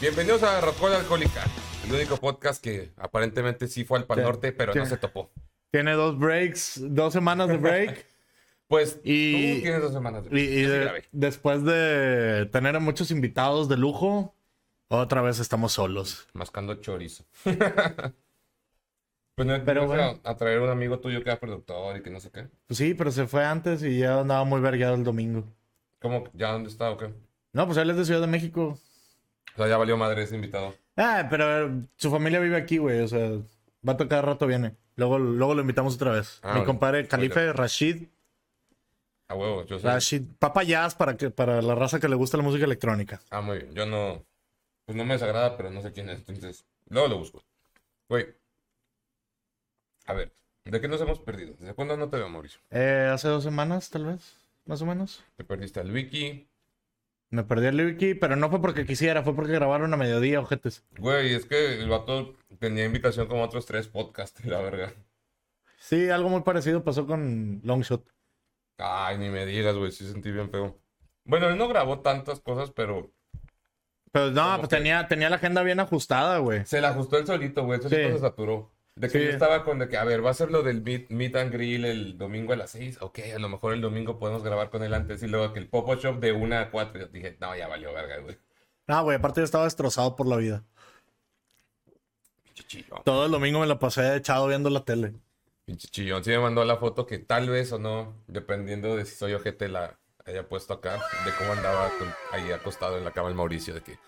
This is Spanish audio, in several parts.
Bienvenidos a Rocola Alcohólica, el único podcast que aparentemente sí fue al Pal Norte, pero no se topó. Tiene dos breaks, dos semanas de break. Pues Y- tú tienes dos semanas de y y de- después de tener a muchos invitados de lujo, otra vez estamos solos. mascando chorizo. pues no, Pero no bueno. a, a traer un amigo tuyo que era productor y que no sé qué. Pues sí, pero se fue antes y ya andaba muy vergueado el domingo. ¿Cómo? ¿Ya dónde está o qué? No, pues él es de Ciudad de México. O sea, ya valió madre ese invitado. Ah, pero su familia vive aquí, güey. O sea, va a tocar rato viene. Luego, luego lo invitamos otra vez. Ah, Mi bueno. compadre Calife Rashid. A huevo, yo sé. Rashid. Papa Jazz para, que, para la raza que le gusta la música electrónica. Ah, muy bien. Yo no. Pues no me desagrada, pero no sé quién es. Entonces, luego lo busco. Güey. A ver, ¿de qué nos hemos perdido? ¿Desde cuándo no te veo, Mauricio? Eh, hace dos semanas, tal vez. Más o menos. Te perdiste al wiki. Me perdí el wiki, pero no fue porque quisiera, fue porque grabaron a mediodía, ojetes. Güey, es que el vato tenía invitación como a otros tres podcasts, la verga. Sí, algo muy parecido pasó con Longshot. Ay, ni me digas, güey, sí sentí bien feo. Bueno, él no grabó tantas cosas, pero Pero no, pues que- tenía, tenía la agenda bien ajustada, güey. se la ajustó él solito, güey. Solito Sí. se saturó. De que Sí. yo estaba con de que, a ver, va a ser lo del meet, meet and grill el domingo a las 6. Ok, a lo mejor el domingo podemos grabar con él antes. Y luego que el Popo Shop de 1 a 4. Dije, no, ya valió verga, güey. No, güey, aparte yo estaba destrozado por la vida. Pinche chillón. Todo el domingo me la pasé echado viendo la tele. Pinche chillón. Sí me mandó la foto que tal vez o no, dependiendo de si soy ojete, la haya puesto acá. De cómo andaba con- ahí acostado en la cama el Mauricio. De que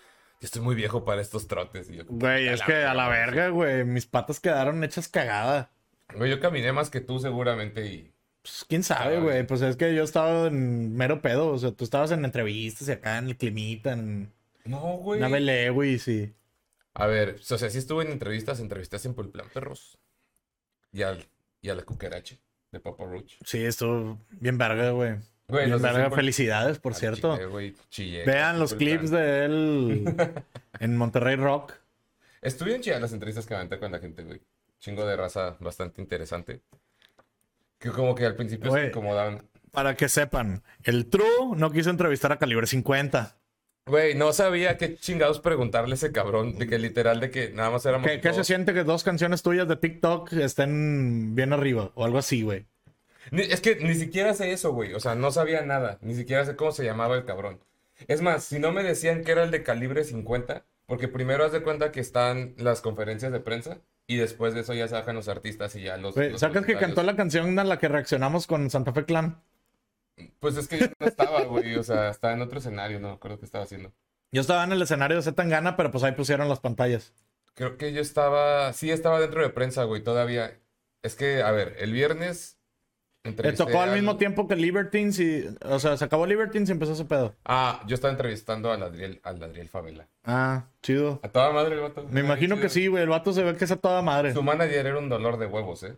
yo estoy muy viejo para estos trotes. Y yo, Güey, es que a la verga, güey, mis patas quedaron hechas cagada. Güey, yo caminé más que tú seguramente y... Pues quién sabe, Ah, güey. Pues es que yo estaba en mero pedo. O sea, tú estabas en entrevistas y acá en el climita, en No, güey. Nave Lewis y. A ver, o sea, sí estuve en entrevistas, entrevistas en Plan Perros. Y, al, y a la cucaracha de Papa Roach. Sí, estuvo bien verga, güey. Güey, Simple- felicidades, por Al cierto. chile, güey. Vean los clips Plan. de él en Monterrey Rock. Estuvieron chidas las entrevistas que aventé con la gente, güey. Chingo de raza bastante interesante. Que como que al principio Güey. se incomodaban. Para que sepan, el True no quiso entrevistar a Calibre 50. Güey, no sabía qué chingados preguntarle a ese cabrón. De que literal, de que nada más éramos. ¿Qué, qué se siente que dos canciones tuyas de TikTok estén bien arriba? O algo así, güey. Ni- es que ni siquiera sé eso, güey. O sea, no sabía nada. Ni siquiera sé cómo se llamaba el cabrón. Es más, si no me decían que era el de calibre 50, porque primero haz de cuenta que están las conferencias de prensa y después de eso ya se bajan los artistas y ya los. Güey, los ¿Sacas que cantó la canción a la que reaccionamos con Santa Fe Clan? Pues es que yo no estaba, güey. O sea, estaba en otro escenario, no acuerdo qué estaba haciendo. Yo estaba en el escenario de Zetangana, pero pues ahí pusieron las pantallas. Creo que yo estaba. Sí, estaba dentro de prensa, güey, todavía. Es que, a ver, el viernes. Le tocó al al- mismo tiempo que Libertines y... O sea, se acabó Libertines y empezó ese pedo. Ah, yo estaba entrevistando al Adriel, al Adriel Favela. Ah, chido. A toda madre el vato. Me imagino que sí, güey. El vato se ve que es a toda madre. Su manager era un dolor de huevos, ¿eh?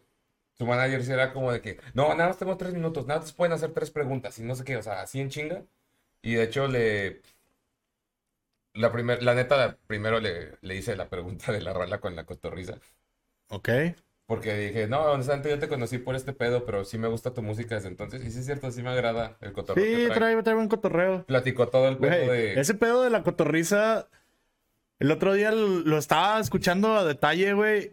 Su manager sí era como de que, no, nada más tengo tres minutos, nada más pueden hacer tres preguntas y no sé qué, o sea, así en chinga. Y de hecho le... La, primer, la neta, la- primero le, le hice la pregunta de la rola con la cotorriza. Ok. Porque dije, no, honestamente yo te conocí por este pedo, pero sí me gusta tu música desde entonces. Y sí es cierto, sí me agrada el cotorreo Sí, trae. trae, buen cotorreo. Platicó todo el pedo de... ese pedo de la cotorriza, el otro día lo, estaba escuchando a detalle, güey.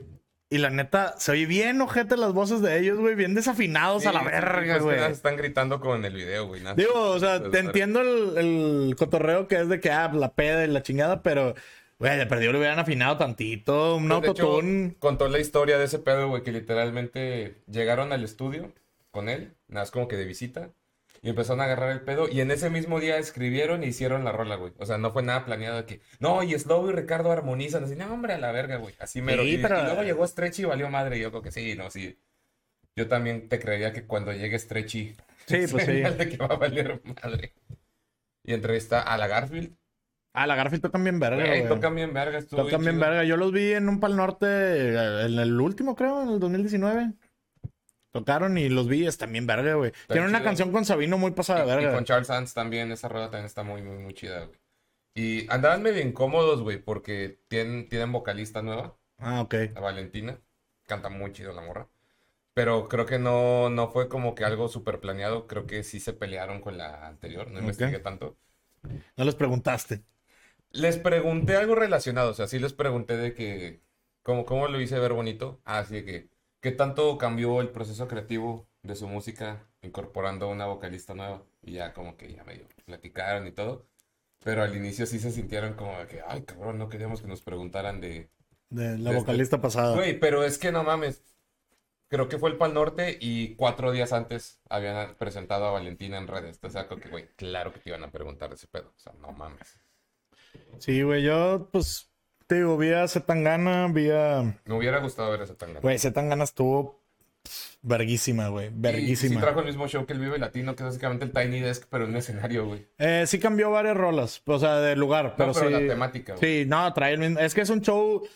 Y la neta, se oye bien ojete las voces de ellos, güey. Bien desafinados a la verga, güey. Están gritando con el video, güey. Digo, o sea, te entiendo el, el cotorreo que es de que, ah, la peda y la chingada, pero, güey, de perdido le hubieran afinado tantito. Un Pues, autotune. contó la historia de ese pedo, güey, que literalmente llegaron al estudio con él, nada más como que de visita, y empezaron a agarrar el pedo, y en ese mismo día escribieron y hicieron la rola, güey. O sea, no fue nada planeado de que, no, y Slow y Ricardo armonizan, así, no, hombre, a la verga, güey. Así mero. Sí, y, pero- y luego llegó Stretchy y valió madre, y yo creo que sí, no, sí. Yo también te creería que cuando llegue Stretchy, Sí, pues sí. de que va a valer madre. Y entrevista a la Garfield. Ah, la Garfield tocan bien verga, Güey, tocan bien verga, Tocan bien verga. Yo los vi en un Pal Norte, eh, en el último, creo, en el 2019. Tocaron y los vi, están bien verga, güey. Tienen una canción con Sabino muy pasada de Y- Y verga. con Charles Sands también, esa rueda también está muy, muy, muy chida, güey. Y andaban medio incómodos, güey, porque tienen, tienen vocalista nueva, Ah, ok. la Valentina. Canta muy chido la morra. Pero creo que no, no fue como que algo súper planeado. Creo que sí se pelearon con la anterior. No investigué tanto. No les preguntaste. Les pregunté algo relacionado, o sea, sí les pregunté de que, ¿cómo, cómo lo hice ver bonito? Así ah, que, ¿qué tanto cambió el proceso creativo de su música incorporando una vocalista nueva? Y ya como que ya medio platicaron y todo. Pero al inicio sí se sintieron como que, ay, cabrón, no queríamos que nos preguntaran de... De la este vocalista pasada. Güey, pero es que no mames. Creo que fue el Pal Norte y cuatro días antes habían presentado a Valentina en redes. O sea, que, güey, claro que te iban a preguntar ese pedo. O sea, no mames. Sí, güey, yo, pues, te digo, vi a Zetangana, vi a... Me hubiera gustado ver a Zetangana. Güey, Zetangana estuvo Verguísima, güey. Verguísima. Y, sí trajo el mismo show que el Vive Latino, que es básicamente el Tiny Desk, pero en un escenario, güey. Eh, sí cambió varias rolas, o sea, de lugar. Pero, pero sí, la temática, güey. Sí, no, trae el mismo. Es que es un show.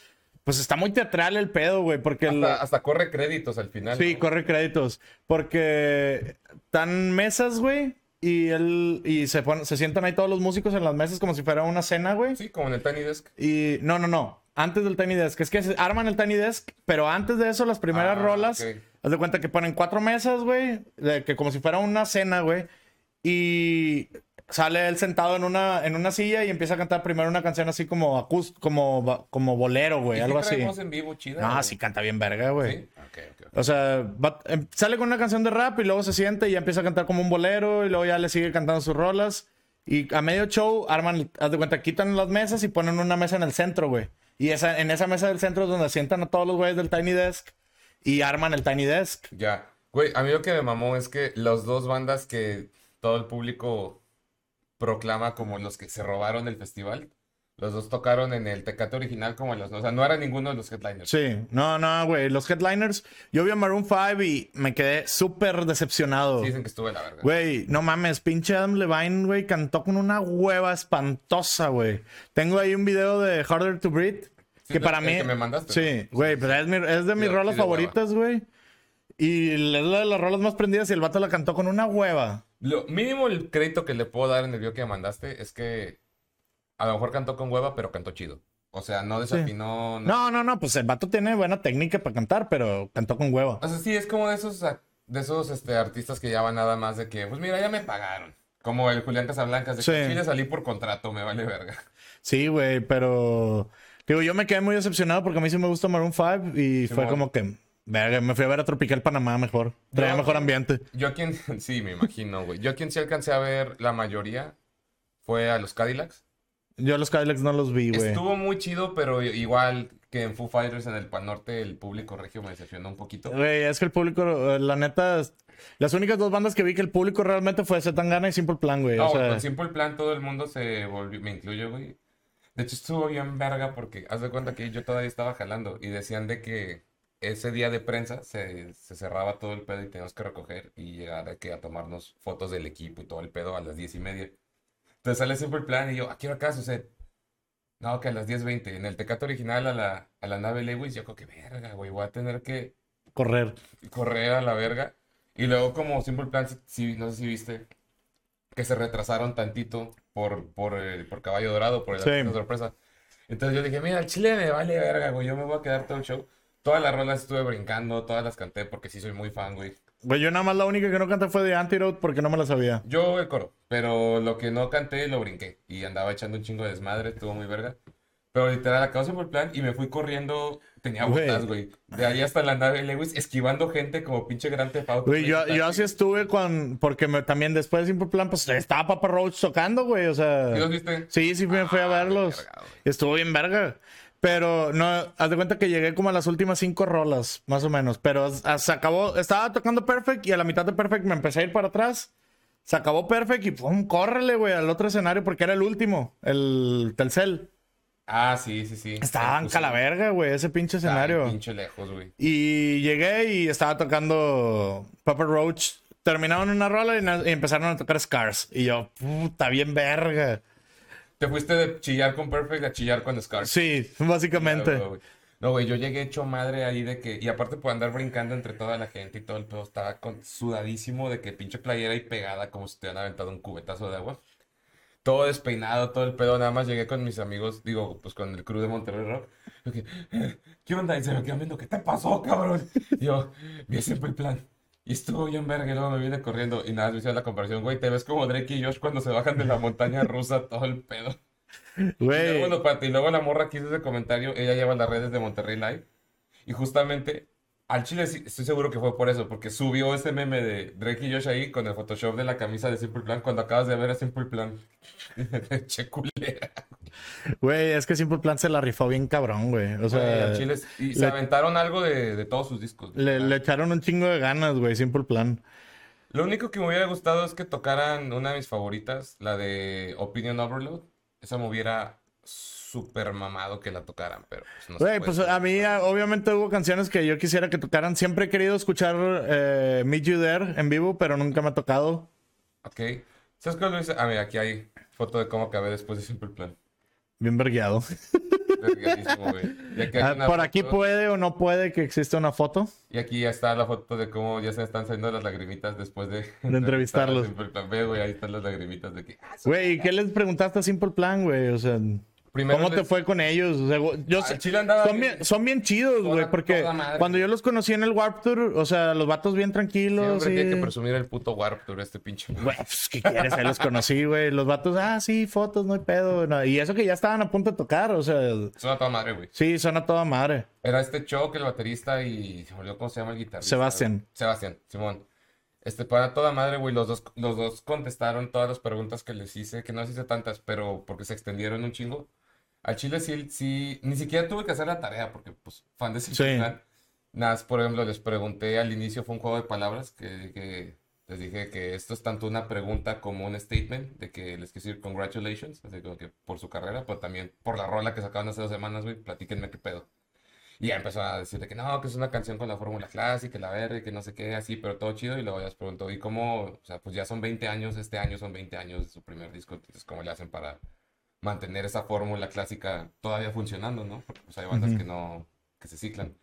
Pues está muy teatral el pedo, güey, porque... Hasta, corre créditos al final. Sí, corre créditos. Porque están mesas, güey, y él... Y se, se sientan ahí todos los músicos en las mesas como si fuera una cena, güey. Sí, como en el Tiny Desk. Y... No, no, no. Antes del Tiny Desk. Es que se arman el Tiny Desk, pero antes de eso, las primeras ah, rolas... Haz de cuenta que ponen cuatro mesas, güey, que como si fuera una cena, güey. Y sale él sentado en una, en una silla y empieza a cantar primero una canción así como acústico, como, como bolero, güey, algo así. en vivo chida? Ah, sí canta bien verga, güey. ¿Sí? O sea, em, sale con una canción de rap y luego se siente y ya empieza a cantar como un bolero y luego ya le sigue cantando sus rolas. Y a medio show arman, haz de cuenta, quitan las mesas y ponen una mesa en el centro, güey. Y esa, en esa mesa del centro es donde sientan a todos los güeyes del Tiny Desk y arman el Tiny Desk. Ya. Güey, a mí lo que me mamó es que las dos bandas que todo el público proclama como los que se robaron el festival, los dos tocaron en el Tecate original como los... O sea, no era ninguno de los headliners. Sí, no, no, güey. Los headliners... Yo vi a Maroon 5 y me quedé súper decepcionado. Sí, dicen que estuve la verga. Güey, no mames. Pinche Adam Levine, güey, cantó con una hueva espantosa, güey. Tengo ahí un video de Harder to Breathe que para mí. Que me mandaste. Sí, güey, pero es, de mis rolas favoritas, güey. Y es la de las rolas más prendidas y el vato la cantó con una hueva. Lo mínimo el crédito que le puedo dar en el video que me mandaste es que a lo mejor cantó con hueva, pero cantó chido. O sea, no desafinó. No, no, no, pues el vato tiene buena técnica para cantar, pero cantó con hueva. O sea, sí, es como de esos, de esos este, artistas que ya van nada más de que, pues mira, ya me pagaron. Como el Julián Casablancas, de que sí. salí por contrato, me vale verga. Sí, güey, pero Digo, yo me quedé muy decepcionado porque a mí sí me gusta Maroon 5 y fue como que, me fui a ver a Tropical Panamá mejor. Traía mejor ambiente. Yo a quien, sí, me imagino, güey. Yo a quien sí alcancé a ver la mayoría fue a los Cadillacs. Yo a los Cadillacs no los vi, güey. Estuvo muy chido, pero igual que en Foo Fighters en el Pan Norte, el público regio me decepcionó un poquito. Güey, es que el público, la neta, las únicas dos bandas que vi que el público realmente fue Zetangana y Simple Plan, güey. No, con Simple Plan todo el mundo se volvió, me incluyo, güey, de hecho, estuvo bien verga porque haz de cuenta que yo todavía estaba jalando y decían de que ese día de prensa se, cerraba todo el pedo y teníamos que recoger y llegar a, que a tomarnos fotos del equipo y todo el pedo a las diez y media. Entonces sale siempre el plan y yo, ¿a qué hora acá sucede? No, que a las 10.20. En el Tecate original a la, a la nave Lewis, yo creo que verga, güey, voy a tener que... Correr. Correr a la verga. Y luego como Simple Plan, si, no sé si viste, que se retrasaron tantito por, por, eh, por Caballo Dorado, por el sorpresa. Entonces yo dije, mira, el chile me vale verga, güey, yo me voy a quedar todo el show. Todas las rolas estuve brincando, todas las canté porque sí soy muy fan, güey. Güey, yo nada más la única que no canté fue de Antidote porque no me la sabía. Yo el coro, pero lo que no canté lo brinqué y andaba echando un chingo de desmadre, estuvo muy verga. Pero literal, acabó por el plan y me fui corriendo. Tenía botas, güey. De ahí hasta la nave Lewis, esquivando gente como pinche gran tefauto. Güey, yo, yo así estuve con. Porque me, también después de Simple Plan, pues estaba Papa Roach tocando, güey. O sea. ¿Sí los viste? Sí, sí me fui a ah, verlos. Estuvo bien verga. Pero no, haz de cuenta que llegué como a las últimas cinco rolas, más o menos. Pero se acabó, estaba tocando Perfect y a la mitad de Perfect me empecé a ir para atrás. Se acabó Perfect y pum, córrele, güey, al otro escenario porque era el último, el Telcel. Ah, sí, sí, sí. Estaban calaverga, güey, ese pinche escenario. pinche lejos, güey. Y llegué y estaba tocando Papa Roach. Terminaron una rola y, empezaron a tocar Scars. Y yo, puta, bien verga. ¿Te fuiste de chillar con Perfect a chillar con Scars? Sí, básicamente. no, güey, yo llegué hecho madre ahí de que... Y aparte por andar brincando entre toda la gente y todo el todo, estaba con, sudadísimo de que pinche playera y pegada como si te hubieran aventado un cubetazo de agua todo despeinado, todo el pedo. Nada más llegué con mis amigos, digo, pues con el crew de Monterrey Rock. ¿Qué onda? Y se me quedan viendo, ¿qué te pasó, cabrón? Y yo, vi siempre el plan. Y estuvo bien verga, y luego me viene corriendo. Y nada, me hicieron la comparación, güey, te ves como Drake y Josh cuando se bajan de la montaña rusa, todo el pedo. Güey. Y, luego, y luego la morra aquí hizo ese comentario, ella lleva las redes de Monterrey Live. Y justamente al chile estoy seguro que fue por eso, porque subió ese meme de Drake y Josh ahí con el Photoshop de la camisa de Simple Plan cuando acabas de ver a Simple Plan. che culera. Güey, es que Simple Plan se la rifó bien cabrón, güey. O sea, chile, y se aventaron algo de, de, todos sus discos. Le, le, echaron un chingo de ganas, güey, Simple Plan. Lo único que me hubiera gustado es que tocaran una de mis favoritas, la de Opinion Overload. Esa me hubiera súper mamado que la tocaran, pero pues no pues a mí obviamente hubo canciones que yo quisiera que tocaran. Siempre he querido escuchar eh, Meet You There en vivo, pero nunca me ha tocado. Ok. ¿Sabes qué lo dice? Ah, mira, aquí hay foto de cómo acabé después de Simple Plan. Bien vergueado. Ah, por aquí puede o no puede que exista una foto. Y aquí ya está la foto de cómo ya se están saliendo las lagrimitas después de, de entrevistarlos. Simple Plan. güey, ahí están las lagrimitas de que. Ah, güey, ¿qué les preguntaste a Simple Plan, güey? O sea. ¿Cómo te fue con ellos? yo ah, son, bien, son, bien, chidos, güey, porque cuando yo los conocí en el Warp Tour, o sea, los vatos bien tranquilos. Siempre tiene que presumir el puto Warp Tour, este pinche. Güey, pues, ¿qué quieres? Ahí los conocí, güey. Los vatos, ah, sí, fotos, no hay pedo. Y eso que ya estaban a punto de tocar, o sea. Son a toda madre, güey. Sí, son a toda madre. Era este Choc, el baterista, y se volvió, ¿cómo se llama el guitarrista? Sebastián. Sebastián, Simón. Este, para toda madre, güey, los dos, los dos contestaron todas las preguntas que les hice, que no les hice tantas, pero porque se extendieron un chingo. Al Chile sí, sí, ni siquiera tuve que hacer la tarea porque, pues, fan de Simple Plan. Nada, por ejemplo, les pregunté al inicio, fue un juego de palabras que, les dije que esto es tanto una pregunta como un statement de que les quiero decir congratulations, así como que por su carrera, pero también por la rola que sacaban hace dos semanas, güey, platíquenme qué pedo. Y ya empezó a decirle que no, que es una canción con la fórmula clásica, la verde, que no sé qué, así, pero todo chido. Y luego ya les preguntó, ¿y cómo? O sea, pues ya son 20 años, este año son 20 años de su primer disco, entonces, ¿cómo le hacen para mantener esa fórmula clásica todavía funcionando, ¿no? Porque pues hay bandas que no, que se ciclan.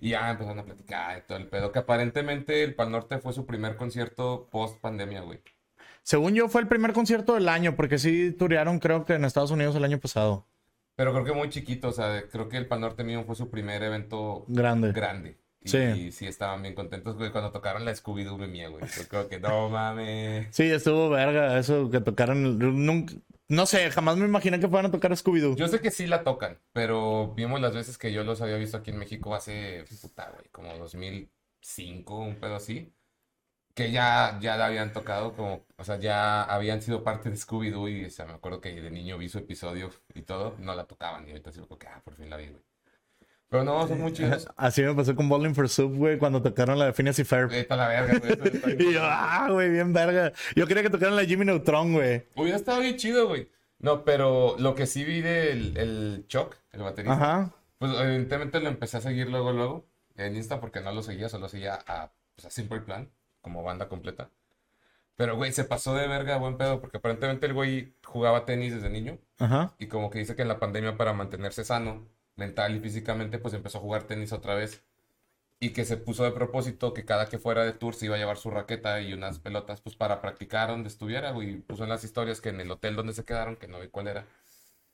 Y ya empezaron a platicar y todo el pedo, que aparentemente el Pal Norte fue su primer concierto post pandemia, güey. Según yo fue el primer concierto del año, porque sí turearon creo que en Estados Unidos el año pasado. Pero creo que muy chiquito, o sea, creo que el Pal Norte mío fue su primer evento grande. grande. Y, sí. Y sí estaban bien contentos, güey, cuando tocaron la Scooby-Doo mía, güey. Yo creo que no mames. Sí, estuvo verga eso que tocaron. Nunca, no sé, jamás me imaginé que fueran a tocar Scooby-Doo. Yo sé que sí la tocan, pero vimos las veces que yo los había visto aquí en México hace, puta, güey, como 2005, un pedo así. Que ya, ya la habían tocado como, o sea, ya habían sido parte de Scooby-Doo y, o sea, me acuerdo que de niño vi su episodio y todo, no la tocaban y ahorita sí como que, ah, por fin la vi, güey. Pero no, son muy chidos. Así me pasó con Bowling for Soup, güey, cuando tocaron la de Phineas y Ferb. Está la verga, güey. y yo, ah, güey, bien verga. Yo quería que tocaran la Jimmy Neutron, güey. Hubiera estado bien chido, güey. No, pero lo que sí vi del el Choc, el baterista. Ajá. Pues evidentemente lo empecé a seguir luego, luego. En Insta porque no lo seguía, solo seguía a, pues, a Simple Plan, como banda completa. Pero, güey, se pasó de verga buen pedo, porque aparentemente el güey jugaba tenis desde niño. Ajá. Y como que dice que en la pandemia, para mantenerse sano, mental y físicamente, pues empezó a jugar tenis otra vez. Y que se puso de propósito que cada que fuera de tour se iba a llevar su raqueta y unas pelotas, pues para practicar donde estuviera, güey. Puso en las historias que en el hotel donde se quedaron, que no vi cuál era,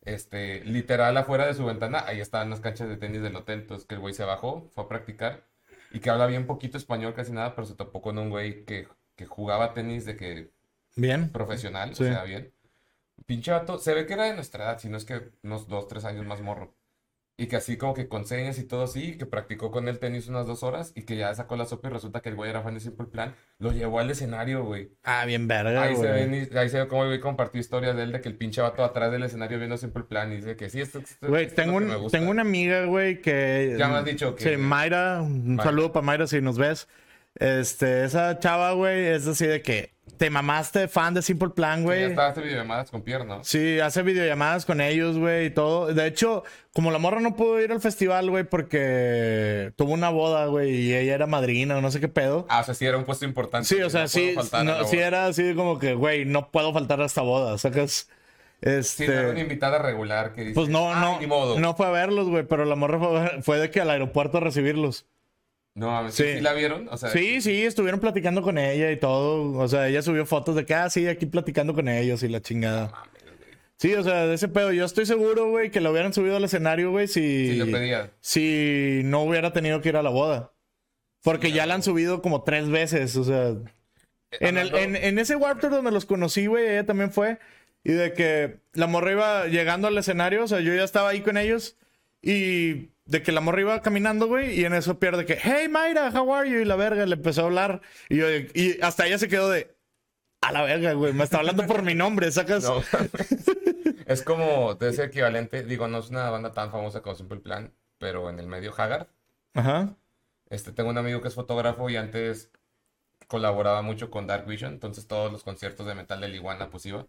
este, literal afuera de su ventana, ahí estaban las canchas de tenis del hotel. Entonces que el güey se bajó, fue a practicar y que habla bien poquito español, casi nada, pero se topó con un güey que, que jugaba tenis de que. Bien. Profesional, o sea, bien. Pinche vato, se ve que era de nuestra edad, si no es que unos dos, tres años más morro. Y que así como que con señas y todo así, que practicó con el tenis unas dos horas y que ya sacó la sopa y resulta que el güey era fan de Simple Plan. Lo llevó al escenario, güey. Ah, bien verga, ahí Se ve, ahí se ve cómo el güey compartió historias de él de que el pinche vato atrás del escenario viendo Simple Plan y dice que sí, esto, esto Güey, tengo, un, tengo una amiga, güey, que... Ya me has dicho que... Sí, Mayra, un saludo para Mayra si nos ves. Este, esa chava, güey, es así de que te mamaste fan de Simple Plan, güey. Sí, hace videollamadas con Pierre, ¿no? Sí, hace videollamadas con ellos, güey, y todo. De hecho, como la morra no pudo ir al festival, güey, porque tuvo una boda, güey, y ella era madrina o no sé qué pedo. Ah, o sea, sí era un puesto importante. Sí, o sea, sí, sí era así como que, güey, no puedo faltar a esta boda, sacas... Este... Sí, era una invitada regular que dice... Pues no, no, no fue a verlos, güey, pero la morra fue, fue de que al aeropuerto a recibirlos. No, ¿sí, ¿sí la vieron? sí, sí, estuvieron platicando con ella y todo. O sea, ella subió fotos de que, ah, sí, aquí platicando con ellos y la chingada. sí, o sea, de ese pedo. Yo estoy seguro, güey, que lo hubieran subido al escenario, güey, si... Si lo pedía. Si no hubiera tenido que ir a la boda. Porque ya la han subido como tres veces, o sea... Eh, en, el, en, ese Warped donde los conocí, güey, ella también fue. Y de que la morra iba llegando al escenario, o sea, yo ya estaba ahí con ellos. Y de que la morra iba caminando, güey, y en eso pierde que, hey Mayra, how are you? Y la verga le empezó a hablar. Y, yo, y hasta ella se quedó de, a la verga, güey, me está hablando por mi nombre, sacas. es como, debe ser equivalente, digo, no es una banda tan famosa como Simple Plan, pero en el medio Haggard. Ajá. Este, tengo un amigo que es fotógrafo y antes colaboraba mucho con Dark Vision, entonces todos los conciertos de metal de Iguana pues iba.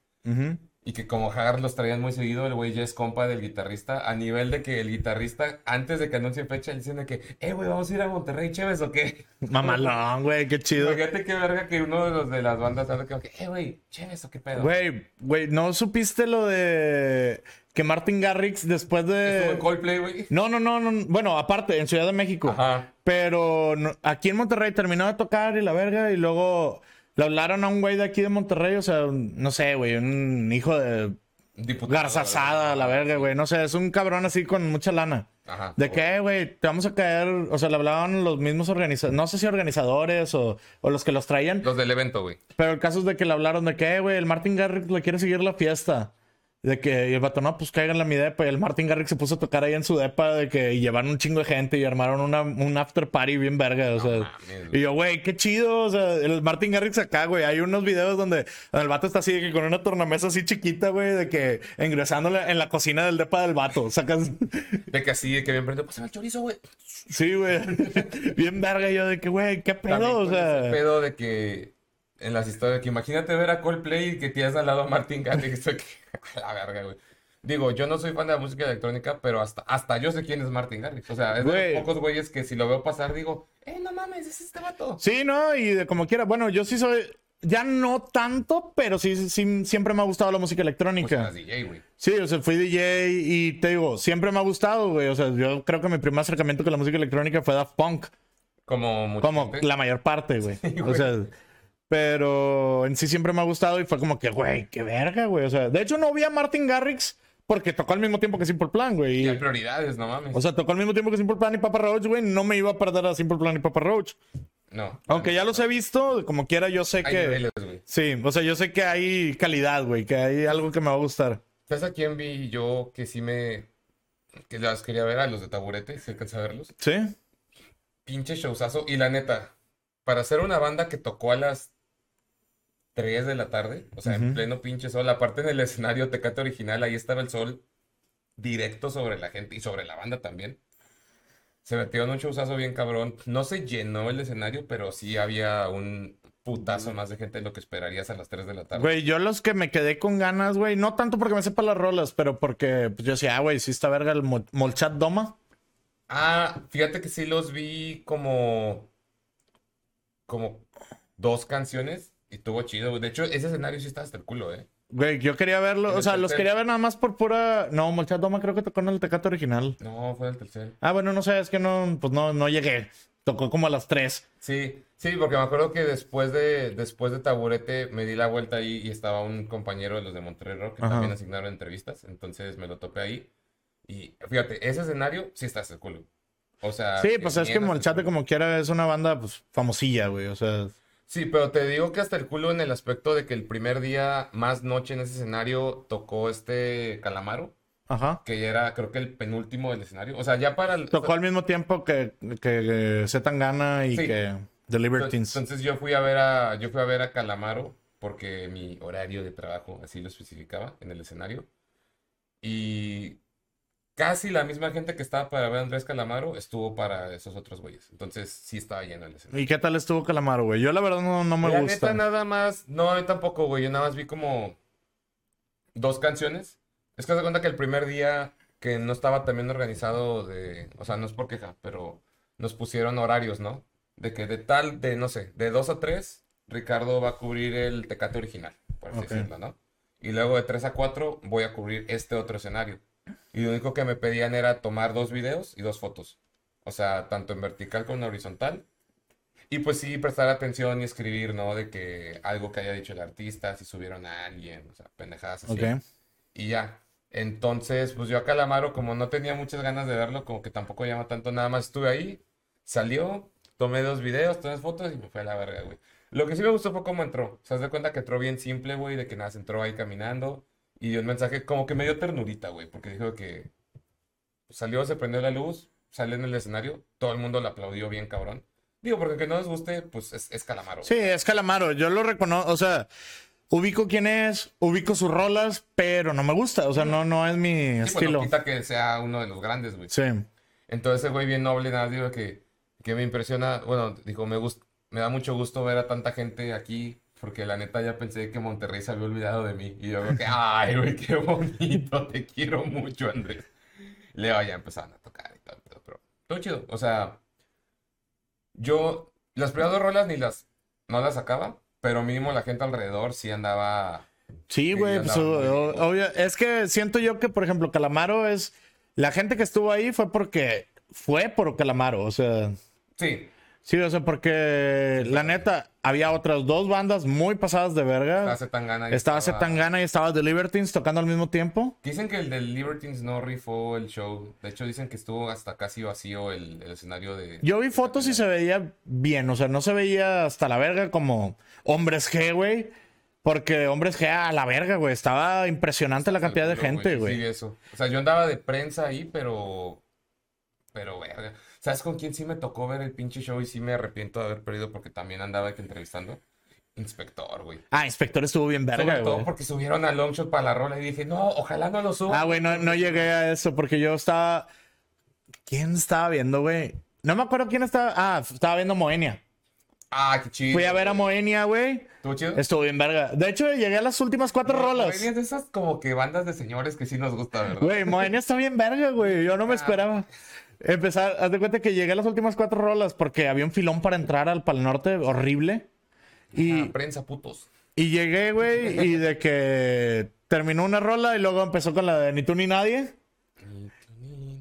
Y que como Hagar los traían muy seguido, el güey ya es compa del guitarrista, a nivel de que el guitarrista, antes de que anuncie fecha, dicen que, eh, güey, vamos a ir a Monterrey, Chévez, ¿o qué? Mamalón, güey, qué chido. Fíjate qué verga que uno de los de las bandas anda que, eh, güey, Chévez, ¿o qué pedo? Güey, güey, ¿no supiste lo de que Martin Garrix después de... ¿Estuvo en Coldplay, güey? No, no, no, no, bueno, aparte, en Ciudad de México. Ajá. Pero aquí en Monterrey terminó de tocar y la verga, y luego le hablaron a un güey de aquí de Monterrey, o sea, no sé, güey, un hijo de Garzazada, la verga, güey. No sé, es un cabrón así con mucha lana. Ajá. De que, güey, te vamos a caer. O sea, le hablaban los mismos organizadores. No sé si organizadores o, o, los que los traían. Los del evento, güey. Pero el caso es de que le hablaron de que, güey, el Martin Garrix le quiere seguir la fiesta. De que y el vato, no, pues caigan a mi depa. Y el Martin Garrix se puso a tocar ahí en su depa de que llevaron un chingo de gente y armaron una, un after party bien verga. O sea, y yo, güey, qué chido. O sea, el Martin Garrix acá, güey. Hay unos videos donde el vato está así, de que con una tornamesa así chiquita, güey, de que ingresándole en la cocina del depa del vato. Sacas. De que así, de que bien prendido, pues el chorizo, güey. Sí, güey. bien verga. yo, de que, güey, qué pedo. O sea, pedo de que en las historias que imagínate ver a Coldplay y que tienes al lado a Martin Garrix. la verga, güey. Digo, yo no soy fan de la música electrónica, pero hasta, hasta yo sé quién es Martin Garrix. O sea, es de los pocos güeyes que si lo veo pasar digo, eh, no mames, es este vato. Sí, no, y de como quiera. Bueno, yo sí soy. Ya no tanto, pero sí, sí siempre me ha gustado la música electrónica. Pues DJ, güey. Sí, o sea, fui DJ y te digo, siempre me ha gustado, güey. O sea, yo creo que mi primer acercamiento con la música electrónica fue Daft Punk. Como Como la mayor parte, güey. o sea, pero en sí siempre me ha gustado y fue como que, güey, qué verga, güey. O sea, de hecho no vi a Martin Garrix porque tocó al mismo tiempo que Simple Plan, güey. Y hay prioridades, no mames. O sea, tocó al mismo tiempo que Simple Plan y Papa Roach, güey. No me iba a perder a Simple Plan y Papa Roach. No. Aunque ya los he visto, como quiera, yo sé que. sí, o sea, yo sé que hay calidad, güey, que hay algo que me va a gustar. ¿Sabes a quién vi yo que sí me. que las quería ver a los de taburete? ¿Se alcanza a verlos? Sí. Pinche showzazo. Y la neta, para hacer una banda que tocó a las 3 de la tarde, o sea, en pleno pinche sol. Aparte en el escenario Tecate original, ahí estaba el sol directo sobre la gente y sobre la banda también. Se metió en un showzazo bien cabrón. No se llenó el escenario, pero sí había un putazo más de gente de lo que esperarías a las 3 de la tarde. Güey, yo los que me quedé con ganas, güey, no tanto porque me sepa las rolas, pero porque pues, yo decía, ah, güey, sí está verga el Molchat Doma. Ah, fíjate que sí los vi como. como dos canciones estuvo chido, güey. De hecho, ese escenario sí está hasta el culo, ¿eh? Güey, yo quería verlo, o sea, los quería ver nada más por pura. No, Molchat Doma creo que tocó en el Tecato original. No, fue el tercer. Ah, bueno, no sé, es que no, pues no, no llegué. Tocó como a las tres. Sí, sí, porque me acuerdo que después de, después de Taburete me di la vuelta ahí y estaba un compañero de los de Monterrey Rock que también asignaron entrevistas. Entonces me lo topé ahí. Y fíjate, ese escenario sí está hasta el culo. O sea. Sí, pues es que Molchate, como quiera, es una banda, pues, famosilla, güey. O sea. Sí, pero te digo que hasta el culo en el aspecto de que el primer día, más noche en ese escenario, tocó este Calamaro. Ajá. Que ya era, creo que el penúltimo del escenario. O sea, ya para el. Tocó al mismo tiempo que, que, Zetangana y que The Libertines. Entonces yo fui a ver a. Yo fui a ver a Calamaro porque mi horario de trabajo así lo especificaba en el escenario. Y casi la misma gente que estaba para ver a Andrés Calamaro estuvo para esos otros güeyes. Entonces sí estaba lleno el escenario. ¿Y qué tal estuvo Calamaro, güey? Yo la verdad no, no me la gusta. Neta, nada más, no, a mí tampoco, güey. Yo nada más vi como dos canciones. Es que se cuenta que el primer día que no estaba también organizado de, o sea, no es por queja, pero nos pusieron horarios, ¿no? De que de tal, de no sé, de dos a tres, Ricardo va a cubrir el Tecate original, por así decirlo, ¿no? Y luego de tres a cuatro voy a cubrir este otro escenario. Y lo único que me pedían era tomar dos videos y dos fotos. O sea, tanto en vertical como en horizontal. Y pues sí, prestar atención y escribir, ¿no? De que algo que haya dicho el artista, si subieron a alguien, o sea, pendejadas así. Y ya. Entonces, pues yo a Calamaro, como no tenía muchas ganas de verlo, como que tampoco llama tanto, nada más estuve ahí, salió, tomé dos videos, tres fotos y me fue a la verga, güey. Lo que sí me gustó fue cómo entró. Se das de cuenta que entró bien simple, güey, de que nada, se entró ahí caminando Y un mensaje como que me dio ternurita, güey, porque dijo que salió, se prendió la luz, sale en el escenario, todo el mundo le aplaudió bien cabrón. Digo, porque que no les guste, pues es, Calamaro. Sí, es Calamaro. Yo lo reconozco, o sea, ubico quién es, ubico sus rolas, pero no me gusta. O sea, no, no es mi sí, pues, estilo. Pues, que sea uno de los grandes, güey. Sí. Entonces, ese güey bien noble, nada, digo que, que me impresiona. Bueno, dijo, me, gusta, me da mucho gusto ver a tanta gente aquí, porque la neta ya pensé que Monterrey se había olvidado de mí. Y yo creo que, ay, güey, qué bonito, te quiero mucho, Andrés. Leo ya empezaron a tocar y todo, pero todo chido. O sea, yo las primeras dos rolas ni las, no las sacaba, pero mínimo la gente alrededor sí andaba. Sí, güey, pues obvio. Es que siento yo que, por ejemplo, Calamaro es. La gente que estuvo ahí fue porque. Fue por Calamaro, o sea. Sí. Sí, o sea, porque la neta, había otras dos bandas muy pasadas de verga. Estaba estaba, y estaba The Libertines tocando al mismo tiempo. Dicen que el de Libertines no rifó el show. De hecho, dicen que estuvo hasta casi vacío el, escenario de... Yo vi fotos y se veía bien. O sea, no se veía hasta la verga como Hombres G, güey. Porque Hombres G a la verga, güey. Estaba impresionante la cantidad de gente, güey. Sí, eso. O sea, yo andaba de prensa ahí, pero... Pero, verga. ¿Sabes con quién sí me tocó ver el pinche show y sí me arrepiento de haber perdido porque también andaba aquí entrevistando? Inspector, güey. Ah, Inspector estuvo bien verga, Sobre todo porque subieron a Longshot para la rola y dije, no, ojalá no lo suban. Ah, güey, no, no llegué a eso porque yo estaba... ¿Quién estaba viendo, güey? No me acuerdo quién estaba... Ah, estaba viendo Moenia. Ah, qué chido. Fui a ver a Moenia, güey. ¿Estuvo chido? Estuvo bien verga. De hecho, llegué a las últimas cuatro rolas. Moenia es de esas como que bandas de señores que sí nos gusta, ¿verdad? Güey, Moenia está bien verga, güey. Yo no me ah. esperaba. Empezar, haz de cuenta que llegué a las últimas cuatro rolas porque había un filón para entrar al Pal Norte horrible. Y. Ah, prensa putos. Y llegué, güey, y de que terminó una rola y luego empezó con la de Ni tú ni nadie.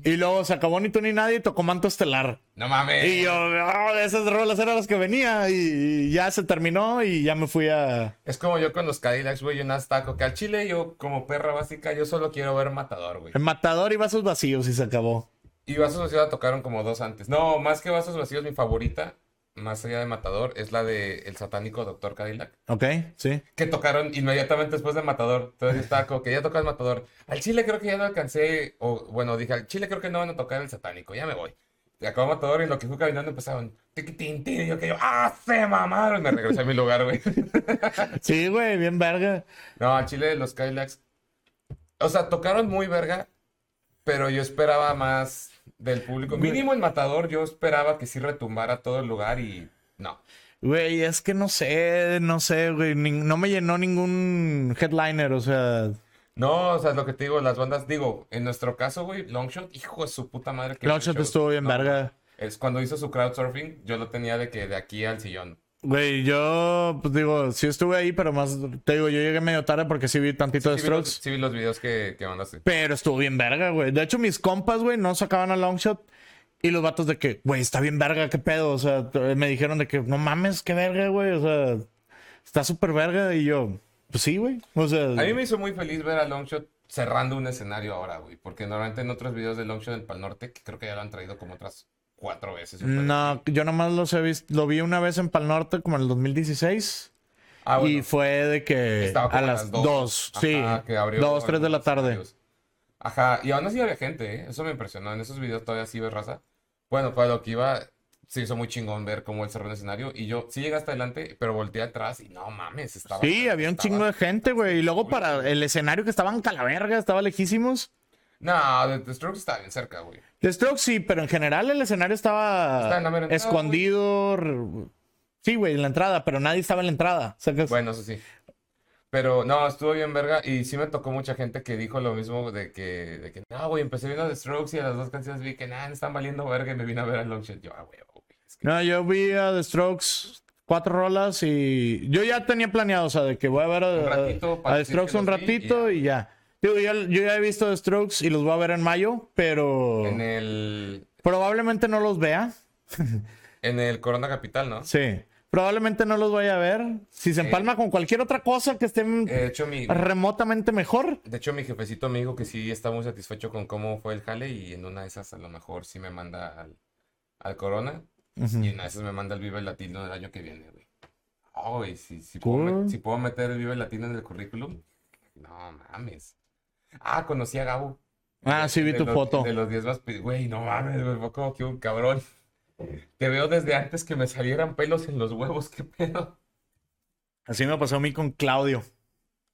Y luego se acabó Ni tú ni nadie y tocó Manto Estelar. No mames. Y yo, oh, esas rolas eran las que venía y ya se terminó y ya me fui a... Es como yo con los Cadillacs, güey, un taco que al chile yo como perra básica yo solo quiero ver Matador, güey. El Matador y vasos vacíos y se acabó. Y Vasos Vacíos tocaron como dos antes. No, más que Vasos Vacíos, mi favorita, más allá de Matador, es la de El Satánico Doctor Cadillac. Ok, sí. Que tocaron inmediatamente después de Matador. Entonces estaba como que ya tocas Matador. Al Chile creo que ya no alcancé, o bueno, dije, al Chile creo que no van a tocar El Satánico, ya me voy. Y acabó Matador y lo que fui caminando empezaron, tiquitín, y yo que yo, ¡ah, se mamaron! Me regresé a mi lugar, güey. sí, güey, bien verga. No, al Chile los Cadillacs, o sea, tocaron muy verga, pero yo esperaba más del público. Mínimo el matador, yo esperaba que sí retumbara todo el lugar y no. Güey, es que no sé, no sé, güey. no me llenó ningún headliner, o sea. No, o sea, es lo que te digo, las bandas, digo, en nuestro caso, güey, Longshot, hijo de su puta madre. Que Longshot estuvo bien verga. Es cuando hizo su crowdsurfing, yo lo tenía de que de aquí al sillón. Güey, yo, pues digo, sí estuve ahí, pero más, te digo, yo llegué medio tarde porque sí vi tantito de Strokes. sí vi los videos que, que mandaste. Pero estuvo bien verga, güey. De hecho, mis compas, güey, no sacaban a Longshot. Y los vatos de que, güey, está bien verga, qué pedo. O sea, me dijeron de que, no mames, qué verga, güey. O sea, está súper verga. Y yo, pues sí, güey. O sea. A mí me hizo muy feliz ver a Longshot cerrando un escenario ahora, güey. Porque normalmente en otros videos de Longshot en Pal Norte, que creo que ya lo han traído como otras cuatro veces. No, yo nomás los he visto, lo vi una vez en Pal Norte como en el 2016. Ah, y fue de que a las dos, sí, dos, tres de la tarde. Ajá, y aún así había gente, ¿eh? eso me impresionó. En esos videos todavía sí ves raza. Bueno, pues lo que iba, se hizo muy chingón ver cómo él cerró el escenario. Y yo sí llegué hasta adelante, pero volteé atrás y no mames, estaba. Sí, había un chingo de gente, güey. Y luego para el escenario que estaban calaverga, estaba lejísimos. No, The Strokes estaba bien cerca, güey. The Strokes sí, pero en general el escenario estaba escondido. Sí, güey, en la entrada, pero nadie estaba en la entrada. Bueno, eso sí. Pero no, estuvo bien verga y sí me tocó mucha gente que dijo lo mismo de que, de que no, güey, empecé viendo The Strokes y a las dos canciones vi que nada, están valiendo verga y me vine a ver a Longshot. Yo, ah, güey, güey. No, yo vi a The Strokes cuatro rolas y yo ya tenía planeado, o sea, de que voy a ver a, The Strokes un ratito y ya. Yo, ya he visto The Strokes y los voy a ver en mayo, pero. En el. Probablemente no los vea. en el Corona Capital, ¿no? Sí. Probablemente no los vaya a ver. Si se empalma con cualquier otra cosa que esté remotamente mejor. De hecho, mi jefecito me dijo que sí está muy satisfecho con cómo fue el jale y en una de esas a lo mejor sí me manda al, Corona. Y en una de esas me manda el Vive Latino del año que viene, güey. Oh, si, puedo, si puedo meter el Vive Latino en el currículum, No mames. Ah, conocí a Gabo. Ah, sí, vi tu foto. De los 10 más. Güey, no mames, güey, fue como que un cabrón. Te veo desde antes que me salieran pelos en los huevos, qué pedo. Así me pasó a mí con Claudio.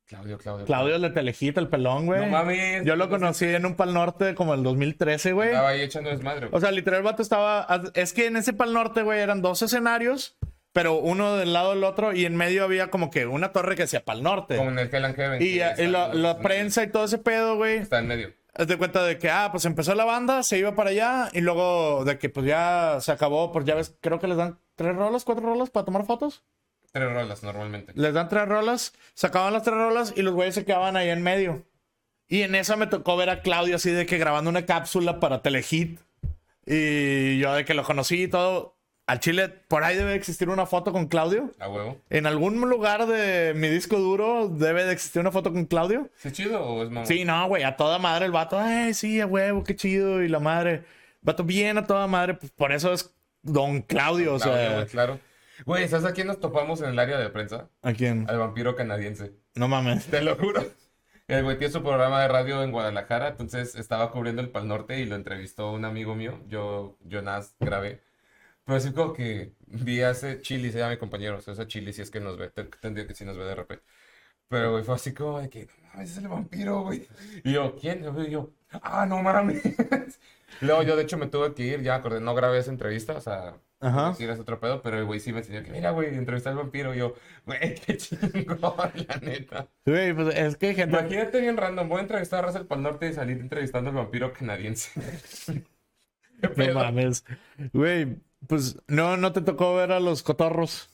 Claudio, Claudio. Claudio el de Telejita, el pelón, güey. No mames. Yo lo conocí en un Pal Norte como el 2013, güey. Estaba ahí echando desmadre. O sea, literal, el vato estaba. Es que en ese Pal Norte, güey, eran dos escenarios, pero uno del lado del otro, y en medio había como que una torre que decía Pal Norte. Como en el Hell and Heaven. Y, y la, la prensa y todo ese pedo, güey. Está en medio. Haz de cuenta de que, ah, pues empezó la banda, se iba para allá, y luego de que pues ya se acabó, pues ya ves, creo que les dan tres rolas, cuatro rolas para tomar fotos. Tres rolas normalmente. Les dan tres rolas, sacaban las tres rolas y los güeyes se quedaban ahí en medio. Y en esa me tocó ver a Claudio así de que grabando una cápsula para Telehit. Y yo de que lo conocí y todo. Al Chile, por ahí debe existir una foto con Claudio. A huevo. En algún lugar de mi disco duro debe de existir una foto con Claudio. ¿Es chido o es mamá? Sí, no, güey, a toda madre el vato. Ay, sí, a huevo, qué chido. Y la madre. Vato bien a toda madre. Pues por eso es Don Claudio, o sea. claro. Güey, ¿sabes a quién nos topamos en el área de prensa? ¿A quién? Al vampiro canadiense. No mames. Te lo juro. El güey tiene su programa de radio en Guadalajara, entonces estaba cubriendo el Pal Norte y lo entrevistó un amigo mío. Yo, nada grabé. Pero así como que vi ese Chili, se llama mi compañero, o sea, Chili si es que nos ve, tendría que si nos ve de repente. Pero, güey, fue así como de que, no mames, es el vampiro, güey. Y yo, ¿quién? Y yo, ah, no mames. Luego yo, de hecho, me tuve que ir, ya acordé, no grabé esa entrevista, o sea, Ajá. Si eres otro pedo, pero el güey sí me enseñó que, mira, güey, entrevistar al vampiro. Y yo, güey, qué chingón, la neta. Güey, pues es que gente. Imagínate bien random, voy a entrevistar a Russell Pal Norte y salir entrevistando al vampiro canadiense. no mames. Güey, pues no, no te tocó ver a los cotorros.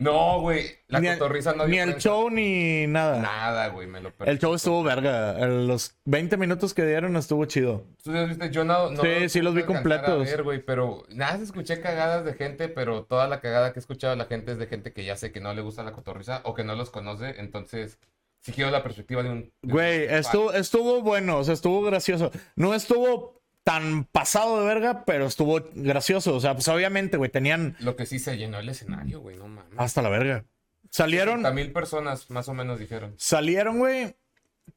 No, güey. La cotorriza no Ni el show ni nada. Nada, güey, me lo perdí. El show estuvo verga. Los 20 minutos que dieron estuvo chido. ¿Tú los viste? Yo no. no sí, sí los vi completos. ver, güey, pero nada, escuché cagadas de gente, pero toda la cagada que he escuchado de la gente es de gente que ya sé que no le gusta la cotorriza o que no los conoce. Entonces, sí quiero la perspectiva de un. güey, estuvo, estuvo bueno, o sea, estuvo gracioso. No estuvo tan pasado de verga, pero estuvo gracioso. O sea, pues obviamente, güey, tenían. Lo que sí se llenó el escenario, güey, no mames. Hasta la verga. Salieron. mil personas más o menos dijeron. Salieron, güey.